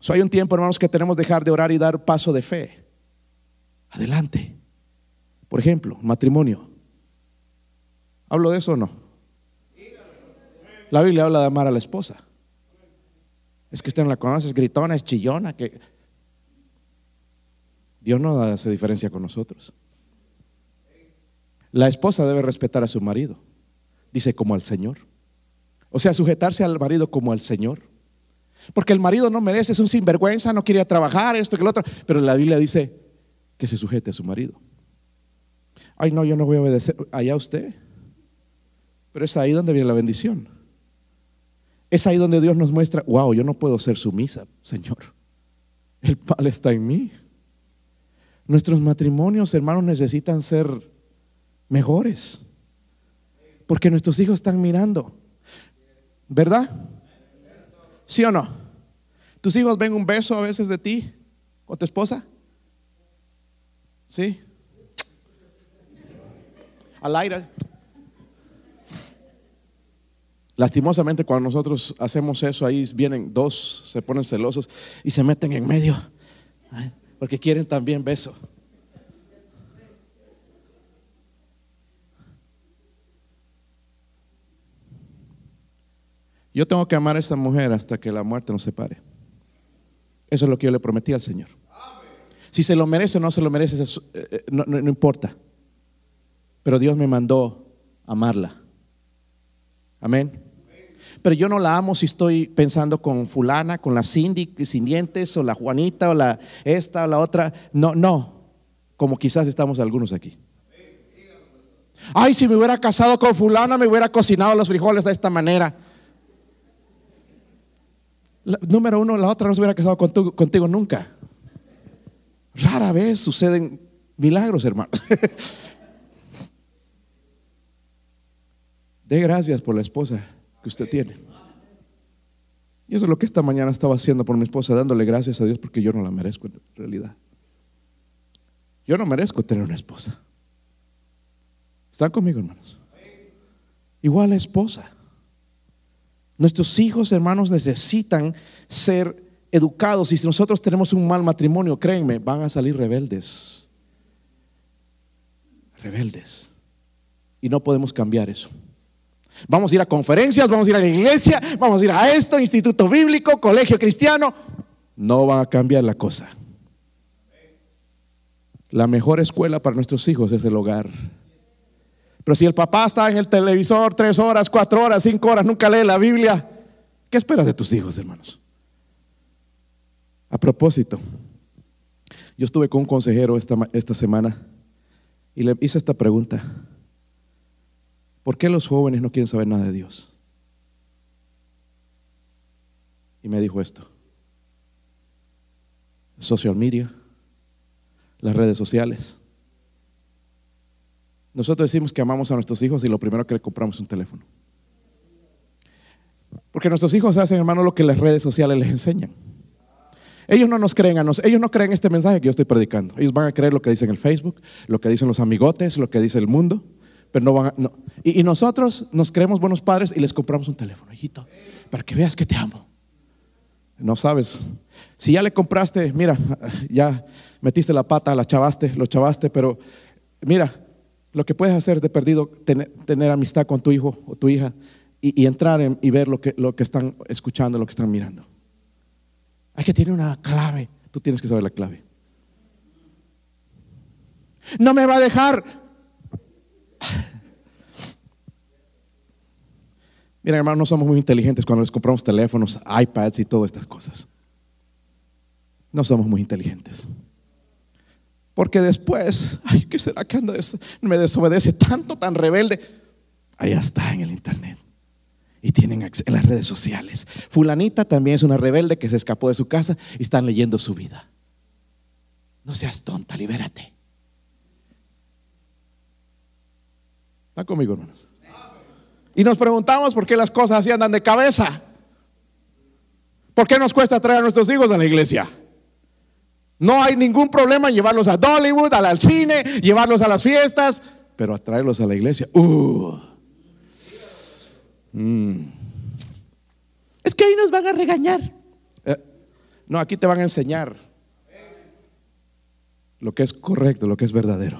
So, hay un tiempo, hermanos, que tenemos que dejar de orar y dar paso de fe. Adelante. Por ejemplo, matrimonio. ¿Hablo de eso o no? La Biblia habla de amar a la esposa. Es que usted no la conoce, es gritona, es chillona, que Dios no hace diferencia con nosotros. La esposa debe respetar a su marido, dice como al Señor. O sea, sujetarse al marido como al Señor. Porque el marido no merece, es un sinvergüenza, no quiere trabajar, esto que lo otro. Pero la Biblia dice que se sujete a su marido. Ay, no, yo no voy a obedecer. Allá usted. Pero es ahí donde viene la bendición. Es ahí donde Dios nos muestra, wow, yo no puedo ser sumisa, Señor. El mal está en mí. Nuestros matrimonios, hermanos, necesitan ser mejores. Porque nuestros hijos están mirando. ¿Verdad? ¿Sí o no? ¿Tus hijos ven un beso a veces de ti con tu esposa? ¿Sí? Al aire. Lastimosamente cuando nosotros hacemos eso, ahí vienen dos, se ponen celosos y se meten en medio, porque quieren también beso. Yo tengo que amar a esta mujer hasta que la muerte nos separe. Eso es lo que yo le prometí al Señor. Si se lo merece o no se lo merece, eh, eh, no, importa. Pero Dios me mandó amarla. Amén. Pero yo no la amo si estoy pensando con fulana, con la Cindy sin dientes, o la Juanita, o la esta, o la otra. No, no. Como quizás estamos algunos aquí. Ay, si me hubiera casado con fulana, me hubiera cocinado los frijoles de esta manera número uno, la otra no se hubiera casado contigo, nunca. Rara vez suceden milagros, hermano. De gracias por la esposa que usted tiene. Y eso es lo que esta mañana estaba haciendo por mi esposa, dándole gracias a Dios porque yo no la merezco en realidad. Yo no merezco tener una esposa. ¿Están conmigo, hermanos? Igual la esposa. Nuestros hijos, hermanos, necesitan ser educados y si nosotros tenemos un mal matrimonio, créanme, van a salir rebeldes. Rebeldes. Y no podemos cambiar eso. Vamos a ir a conferencias, vamos a ir a la iglesia, vamos a ir a esto, instituto bíblico, colegio cristiano. No va a cambiar la cosa. La mejor escuela para nuestros hijos es el hogar. Pero si el papá está en el televisor tres horas, cuatro horas, cinco horas, nunca lee la Biblia, ¿qué esperas de tus hijos, hermanos? A propósito, yo estuve con un consejero esta, esta semana y le hice esta pregunta. ¿Por qué los jóvenes no quieren saber nada de Dios? Y me dijo esto. Social media, las redes sociales, nosotros decimos que amamos a nuestros hijos y lo primero que le compramos es un teléfono. Porque nuestros hijos hacen, hermano, lo que las redes sociales les enseñan. Ellos no nos creen a nosotros, ellos no creen este mensaje que yo estoy predicando. Ellos van a creer lo que dicen en el Facebook, lo que dicen los amigotes, lo que dice el mundo, pero no van a. Y, y, nosotros nos creemos buenos padres y les compramos un teléfono, hijito, para que veas que te amo. No sabes. Si ya le compraste, mira, ya metiste la pata, la chavaste, lo chavaste, pero mira, lo que puedes hacer de perdido, tener, amistad con tu hijo o tu hija y, entrar y ver lo que, lo que están escuchando, lo que están mirando. Hay que tener una clave. Tú tienes que saber la clave. No me va a dejar. Mira, hermano, no somos muy inteligentes cuando les compramos teléfonos, iPads y todas estas cosas. No somos muy inteligentes. Porque después, ay, ¿qué será que anda me desobedece tanto, tan rebelde? Allá está en el internet. Y tienen en las redes sociales. Fulanita también es una rebelde que se escapó de su casa y están leyendo su vida. No seas tonta, libérate. ¿Está conmigo, hermanos? Y nos preguntamos por qué las cosas así andan de cabeza. ¿Por qué nos cuesta traer a nuestros hijos a la iglesia? No hay ningún problema en llevarlos a Dollywood, al, cine, llevarlos a las fiestas, pero atraerlos a la iglesia. Uh. Mm. Es que ahí nos van a regañar. Eh, no, aquí te van a enseñar lo que es correcto, lo que es verdadero.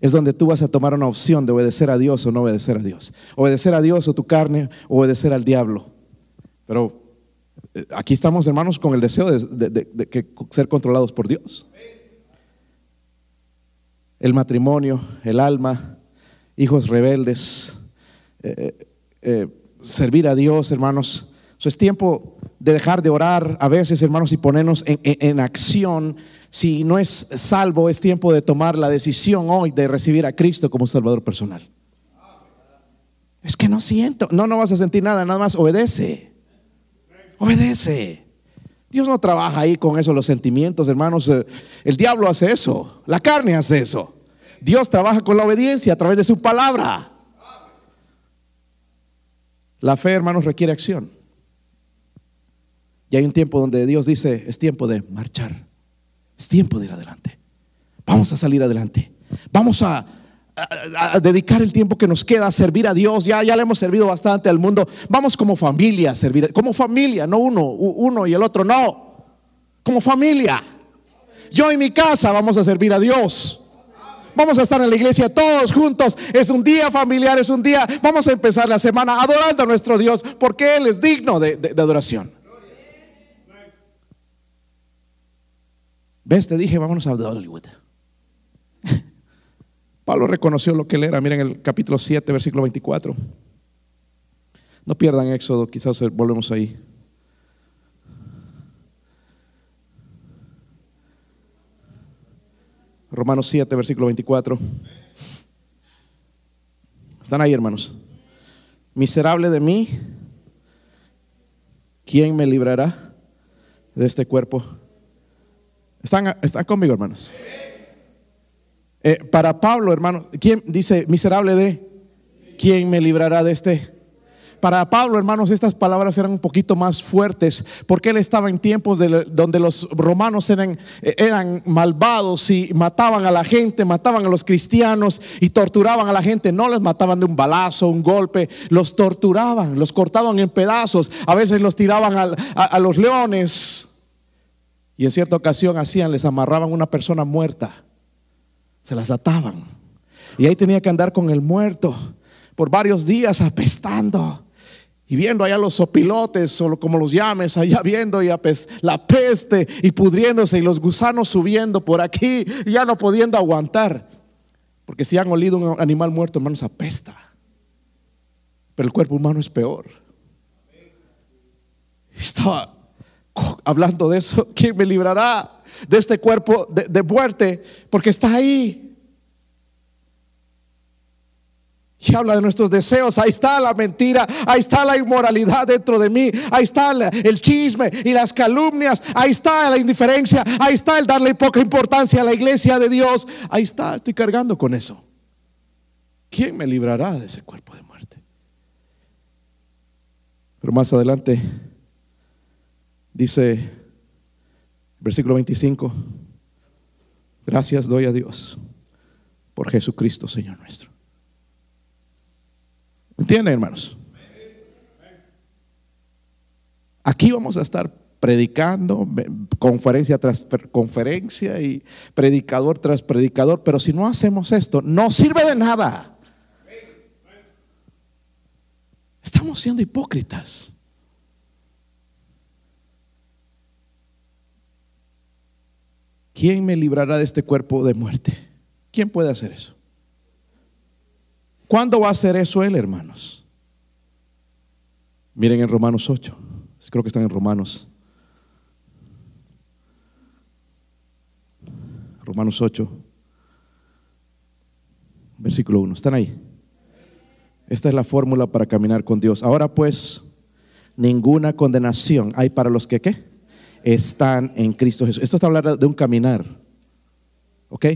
Es donde tú vas a tomar una opción de obedecer a Dios o no obedecer a Dios. Obedecer a Dios o tu carne, obedecer al diablo. Pero aquí estamos, hermanos, con el deseo de, ser controlados por Dios. el matrimonio, el alma, hijos rebeldes, eh, eh, servir a Dios, hermanos. Es tiempo de dejar de orar a veces, hermanos, y ponernos en, en acción. Si no es salvo, es tiempo de tomar la decisión hoy de recibir a Cristo como Salvador personal. Es que no siento, no, no vas a sentir nada, nada más obedece. Obedece. Dios no trabaja ahí con eso, los sentimientos, hermanos. Eh, el diablo hace eso, la carne hace eso. Dios trabaja con la obediencia a través de su palabra. La fe, hermanos, requiere acción. Y hay un tiempo donde Dios dice, es tiempo de marchar. Es tiempo de ir adelante. Vamos a salir adelante. Vamos a, dedicar el tiempo que nos queda a servir a Dios. Ya, ya le hemos servido bastante al mundo. Vamos como familia a servir. Como familia, no uno, uno y el otro, no. Como familia. Yo y mi casa vamos a servir a Dios. Vamos a estar en la iglesia todos juntos. Es un día familiar, es un día. Vamos a empezar la semana adorando a nuestro Dios porque Él es digno de, adoración. ¿Ves? Te dije, vámonos a Hollywood. Pablo reconoció lo que él era. Miren el capítulo 7, versículo 24. No pierdan Éxodo, quizás volvemos ahí. Romanos 7, versículo 24. ¿Están ahí, hermanos? Miserable de mí, ¿quién me librará de este cuerpo? ¿Están, están conmigo, hermanos? Eh, para Pablo, hermano, ¿quién dice miserable de? ¿Quién me librará de este? Para Pablo, hermanos, estas palabras eran un poquito más fuertes porque él estaba en tiempos donde los romanos eran, eran malvados y mataban a la gente, mataban a los cristianos y torturaban a la gente. No les mataban de un balazo, un golpe, los torturaban, los cortaban en pedazos, a veces los tiraban a, a los leones y en cierta ocasión hacían, les amarraban una persona muerta, se las ataban y ahí tenía que andar con el muerto por varios días apestando y viendo allá los sopilotes, o como los llames, allá viendo y la peste y pudriéndose y los gusanos subiendo por aquí, ya no pudiendo aguantar. Porque si han olido un animal muerto, hermanos, apesta. Pero el cuerpo humano es peor. Estaba hablando de eso. ¿Quién me librará de este cuerpo de muerte? Porque está ahí. Y habla de nuestros deseos. Ahí está la mentira. Ahí está la inmoralidad dentro de mí. Ahí está el chisme y las calumnias. Ahí está la indiferencia. Ahí está el darle poca importancia a la iglesia de Dios. Ahí está. Estoy cargando con eso. ¿Quién me librará de ese cuerpo de muerte? Pero más adelante dice, versículo 25, gracias doy a Dios por Jesucristo, Señor nuestro ¿Entienden, hermanos? Aquí vamos a estar predicando, conferencia tras conferencia y predicador tras predicador, pero si no hacemos esto, no sirve de nada. Estamos siendo hipócritas. ¿Quién me librará de este cuerpo de muerte? ¿Quién puede hacer eso? ¿Cuándo va a hacer eso él, hermanos? Miren en Romanos 8. Creo que están en Romanos. Romanos 8. Versículo 1. ¿Están ahí? Esta es la fórmula para caminar con Dios. Ahora pues, ninguna condenación hay para los que ¿qué? Están en Cristo Jesús. Esto está hablando de un caminar. ¿Ok?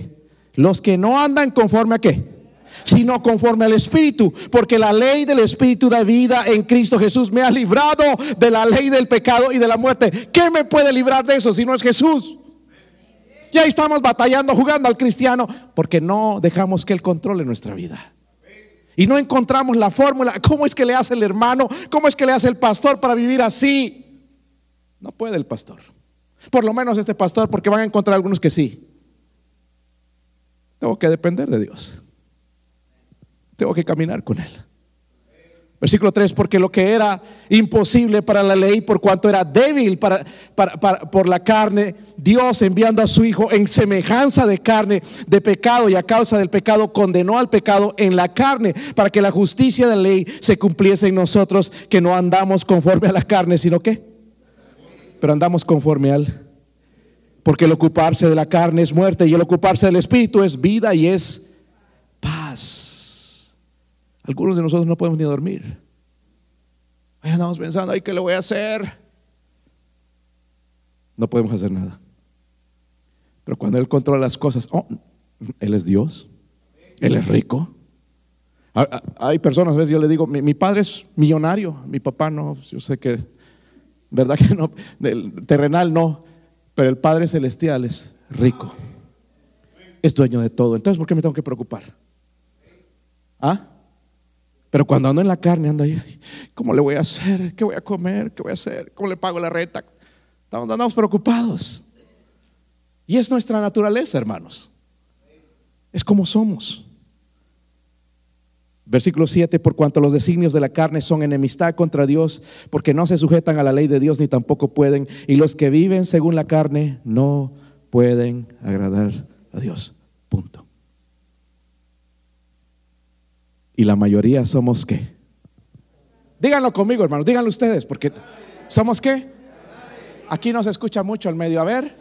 Los que no andan conforme a qué? sino conforme al Espíritu, porque la ley del Espíritu de vida en Cristo Jesús me ha librado de la ley del pecado y de la muerte. ¿Qué me puede librar de eso si no es Jesús? Ya estamos batallando, jugando al cristiano, porque no dejamos que Él controle nuestra vida. Y no encontramos la fórmula. ¿Cómo es que le hace el hermano? ¿Cómo es que le hace el pastor para vivir así? No puede el pastor. Por lo menos este pastor, porque van a encontrar algunos que sí. Tengo que depender de Dios. Tengo que caminar con Él. Versículo 3, porque lo que era imposible para la ley, por cuanto era débil para, por la carne, Dios enviando a su Hijo en semejanza de carne, de pecado y a causa del pecado, condenó al pecado en la carne, para que la justicia de la ley se cumpliese en nosotros, que no andamos conforme a la carne, sino que, pero andamos conforme al, porque el ocuparse de la carne es muerte y el ocuparse del Espíritu es vida y es paz. Algunos de nosotros no podemos ni dormir. Ahí andamos pensando, ay, ¿qué le voy a hacer? No podemos hacer nada. Pero cuando Él controla las cosas, oh, Él es Dios, Él es rico. Hay personas, a veces yo le digo, mi, padre es millonario, mi papá no, yo sé que, verdad que no, terrenal no, pero el Padre Celestial es rico, es dueño de todo. Entonces, ¿por qué me tengo que preocupar? ¿Ah? Pero cuando ando en la carne, ando ahí, ¿cómo le voy a hacer? ¿Qué voy a comer? ¿Qué voy a hacer? ¿Cómo le pago la renta? Estamos, andamos preocupados. Y es nuestra naturaleza, hermanos. Es como somos. Versículo 7, por cuanto los designios de la carne son enemistad contra Dios, porque no se sujetan a la ley de Dios ni tampoco pueden, y los que viven según la carne no pueden agradar a Dios. Punto. Y la mayoría somos qué? Díganlo conmigo, hermanos, díganlo ustedes, porque somos qué? Aquí no se escucha mucho al medio. A ver.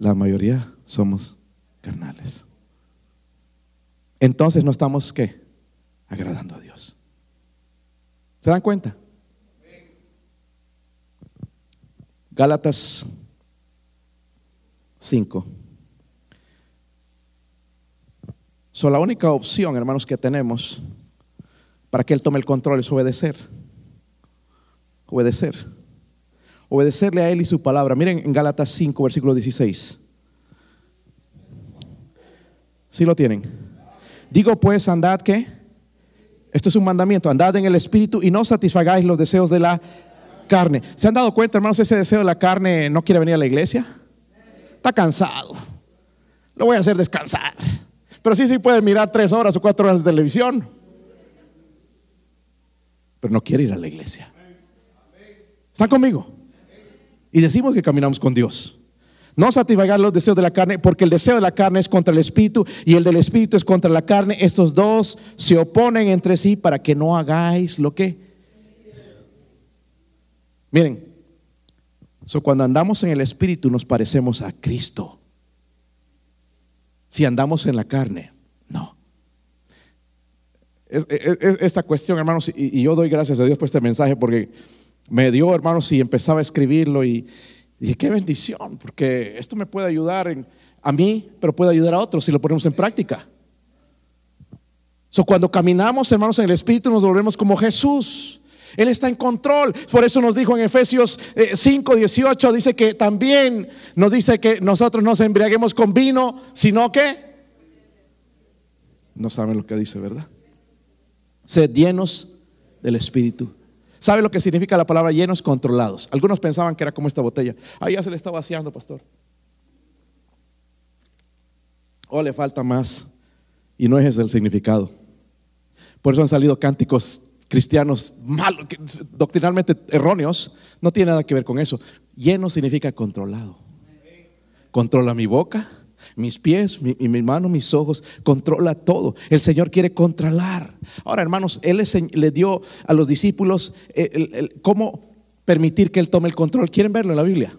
La mayoría somos carnales. Entonces no estamos qué? Agradando a Dios. ¿Se dan cuenta? Gálatas 5. So, la única opción, hermanos, que tenemos para que Él tome el control es obedecer. Obedecer. Obedecerle a Él y su palabra. Miren en Gálatas 5, versículo 16. ¿Sí lo tienen? Digo pues, andad que. Esto es un mandamiento. Andad en el Espíritu y no satisfagáis los deseos de la carne. ¿Se han dado cuenta, hermanos, ese deseo de la carne no quiere venir a la iglesia? Está cansado. Lo voy a hacer descansar. Pero sí, sí puede mirar tres horas o cuatro horas de televisión. Pero no quiere ir a la iglesia. ¿Están conmigo? Y decimos que caminamos con Dios. No satisfagar los deseos de la carne, porque el deseo de la carne es contra el espíritu y el del espíritu es contra la carne. Estos dos se oponen entre sí para que no hagáis lo que. Miren, cuando andamos en el espíritu nos parecemos a Cristo si andamos en la carne. No. esta cuestión, hermanos, y, yo doy gracias a Dios por este mensaje porque me dio, hermanos, y empezaba a escribirlo y dije, qué bendición, porque esto me puede ayudar a mí, pero puede ayudar a otros si lo ponemos en práctica. So, cuando caminamos, hermanos, en el Espíritu, nos volvemos como Jesús. Él está en control. Por eso nos dijo en Efesios 5, eh, 18, dice que también nos dice que nosotros no nos embriaguemos con vino, sino que... No saben lo que dice, ¿verdad? Sed llenos del Espíritu. ¿Sabe lo que significa la palabra llenos controlados? Algunos pensaban que era como esta botella. Ahí ya se le está vaciando, pastor. O le falta más. Y no es ese el significado. Por eso han salido cánticos cristianos malos, doctrinalmente erróneos, no tiene nada que ver con eso. Lleno significa controlado. Controla mi boca, mis pies, mi, mi mano, mis ojos, controla todo. El Señor quiere controlar. Ahora, hermanos, Él le, dio a los discípulos eh, cómo permitir que Él tome el control. ¿Quieren verlo en la Biblia?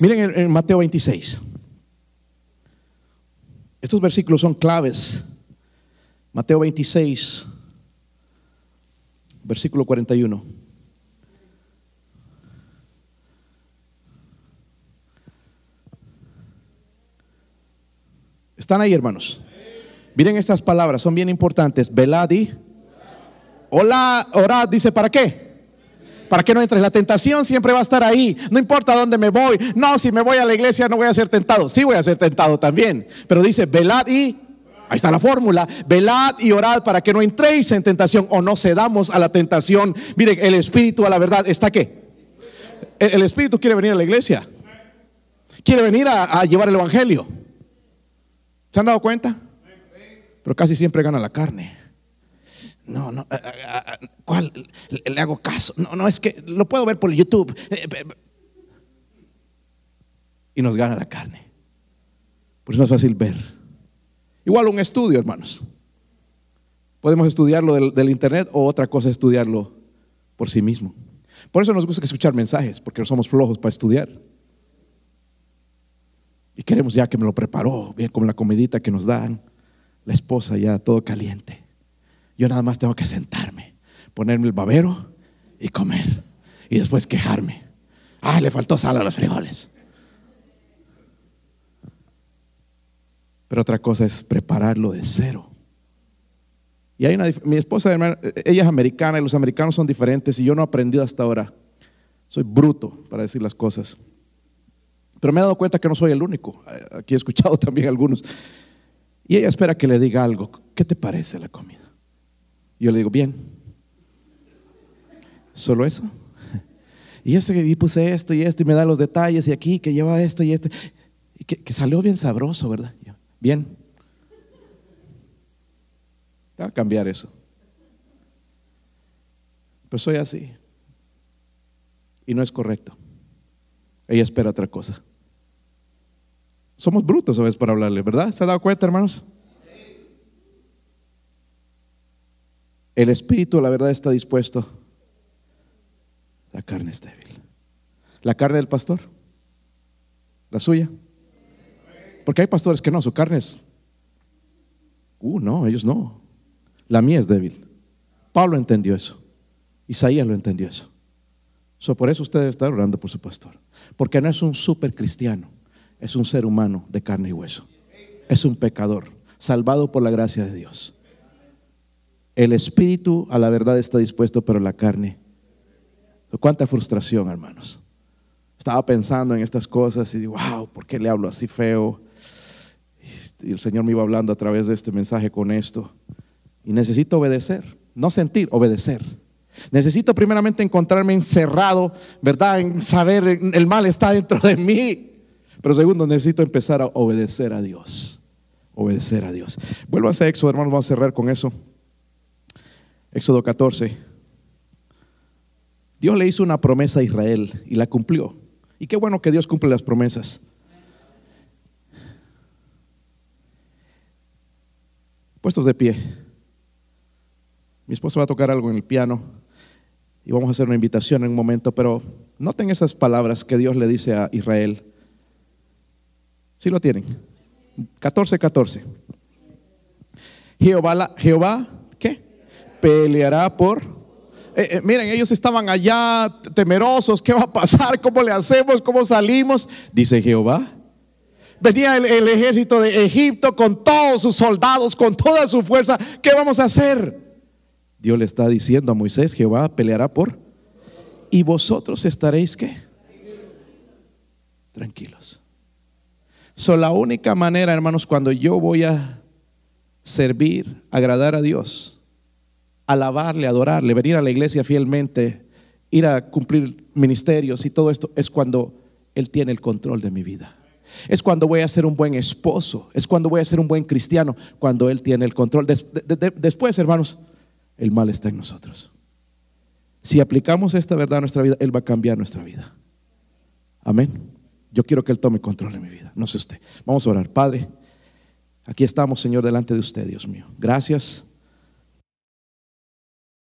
Miren en, en Mateo 26. Estos versículos son claves. Mateo 26 versículo 41. ¿Están ahí, hermanos? Miren estas palabras, son bien importantes. Velad y hola, orad, dice, ¿para qué? Para que no entres. La tentación siempre va a estar ahí. No importa dónde me voy. No, si me voy a la iglesia no voy a ser tentado. Sí voy a ser tentado también. Pero dice, velad y Ahí está la fórmula. Velad y orad para que no entréis en tentación o no cedamos a la tentación. Miren, el Espíritu a la verdad está qué? El, Espíritu quiere venir a la iglesia. Quiere venir a, llevar el Evangelio. ¿Se han dado cuenta? Pero casi siempre gana la carne. No, no, ah, ah, ah, ¿cuál? Le, hago caso. No, no, es que lo puedo ver por YouTube. Eh, eh, Y nos gana la carne. Por eso es más fácil ver. Igual un estudio, hermanos. Podemos estudiarlo del, del internet o otra cosa es estudiarlo por sí mismo. Por eso nos gusta escuchar mensajes, porque no somos flojos para estudiar. Y queremos ya que me lo preparó, bien como la comidita que nos dan, la esposa ya todo caliente. Yo nada más tengo que sentarme, ponerme el babero y comer. Y después quejarme. Ah, le faltó sal a los frijoles. Pero otra cosa es prepararlo de cero. Y hay una, mi esposa, hermana, ella es americana y los americanos son diferentes y yo no he aprendido hasta ahora. Soy bruto para decir las cosas. Pero me he dado cuenta que no soy el único. Aquí he escuchado también algunos. Y ella espera que le diga algo. ¿Qué te parece la comida? Yo le digo, bien. ¿Solo eso? Y ese y puse esto y esto y me da los detalles y aquí que lleva esto y esto. Y que, que salió bien sabroso, ¿verdad? Bien. Va a cambiar eso. Pero soy así. Y no es correcto. Ella espera otra cosa. Somos brutos a veces para hablarle, ¿verdad? ¿Se ha dado cuenta, hermanos? El espíritu, la verdad, está dispuesto. La carne es débil. La carne del pastor, la suya. Porque hay pastores que no, su carne es. Uh, no, ellos no. La mía es débil. Pablo entendió eso. Isaías lo entendió eso. So, por eso usted debe estar orando por su pastor. Porque no es un super cristiano, es un ser humano de carne y hueso. Es un pecador, salvado por la gracia de Dios. El espíritu a la verdad está dispuesto, pero la carne. Cuánta frustración, hermanos. Estaba pensando en estas cosas y digo, wow, ¿por qué le hablo así feo? Y el Señor me iba hablando a través de este mensaje con esto. Y necesito obedecer, no sentir, obedecer. Necesito primeramente encontrarme encerrado, ¿verdad? En saber el mal está dentro de mí. Pero segundo, necesito empezar a obedecer a Dios. Obedecer a Dios. Vuelvo a Éxodo, hermanos, vamos a cerrar con eso. Éxodo 14. Dios le hizo una promesa a Israel y la cumplió. Y qué bueno que Dios cumple las promesas. Puestos de pie. Mi esposo va a tocar algo en el piano y vamos a hacer una invitación en un momento, pero noten esas palabras que Dios le dice a Israel. ¿Sí lo tienen? 14, 14. Jehová, Jehová, ¿qué? Peleará por... Eh, eh, miren, ellos estaban allá temerosos, ¿qué va a pasar? ¿Cómo le hacemos? ¿Cómo salimos? Dice Jehová. Venía el, el ejército de Egipto con todos sus soldados, con toda su fuerza. ¿Qué vamos a hacer? Dios le está diciendo a Moisés, Jehová peleará por... Y vosotros estaréis qué? Tranquilos. So, la única manera, hermanos, cuando yo voy a servir, agradar a Dios, alabarle, adorarle, venir a la iglesia fielmente, ir a cumplir ministerios y todo esto, es cuando Él tiene el control de mi vida. Es cuando voy a ser un buen esposo, es cuando voy a ser un buen cristiano, cuando Él tiene el control. Des- de- de- después, hermanos, el mal está en nosotros. Si aplicamos esta verdad a nuestra vida, Él va a cambiar nuestra vida. Amén. Yo quiero que Él tome control de mi vida, no sé usted. Vamos a orar. Padre, aquí estamos, Señor, delante de usted, Dios mío. Gracias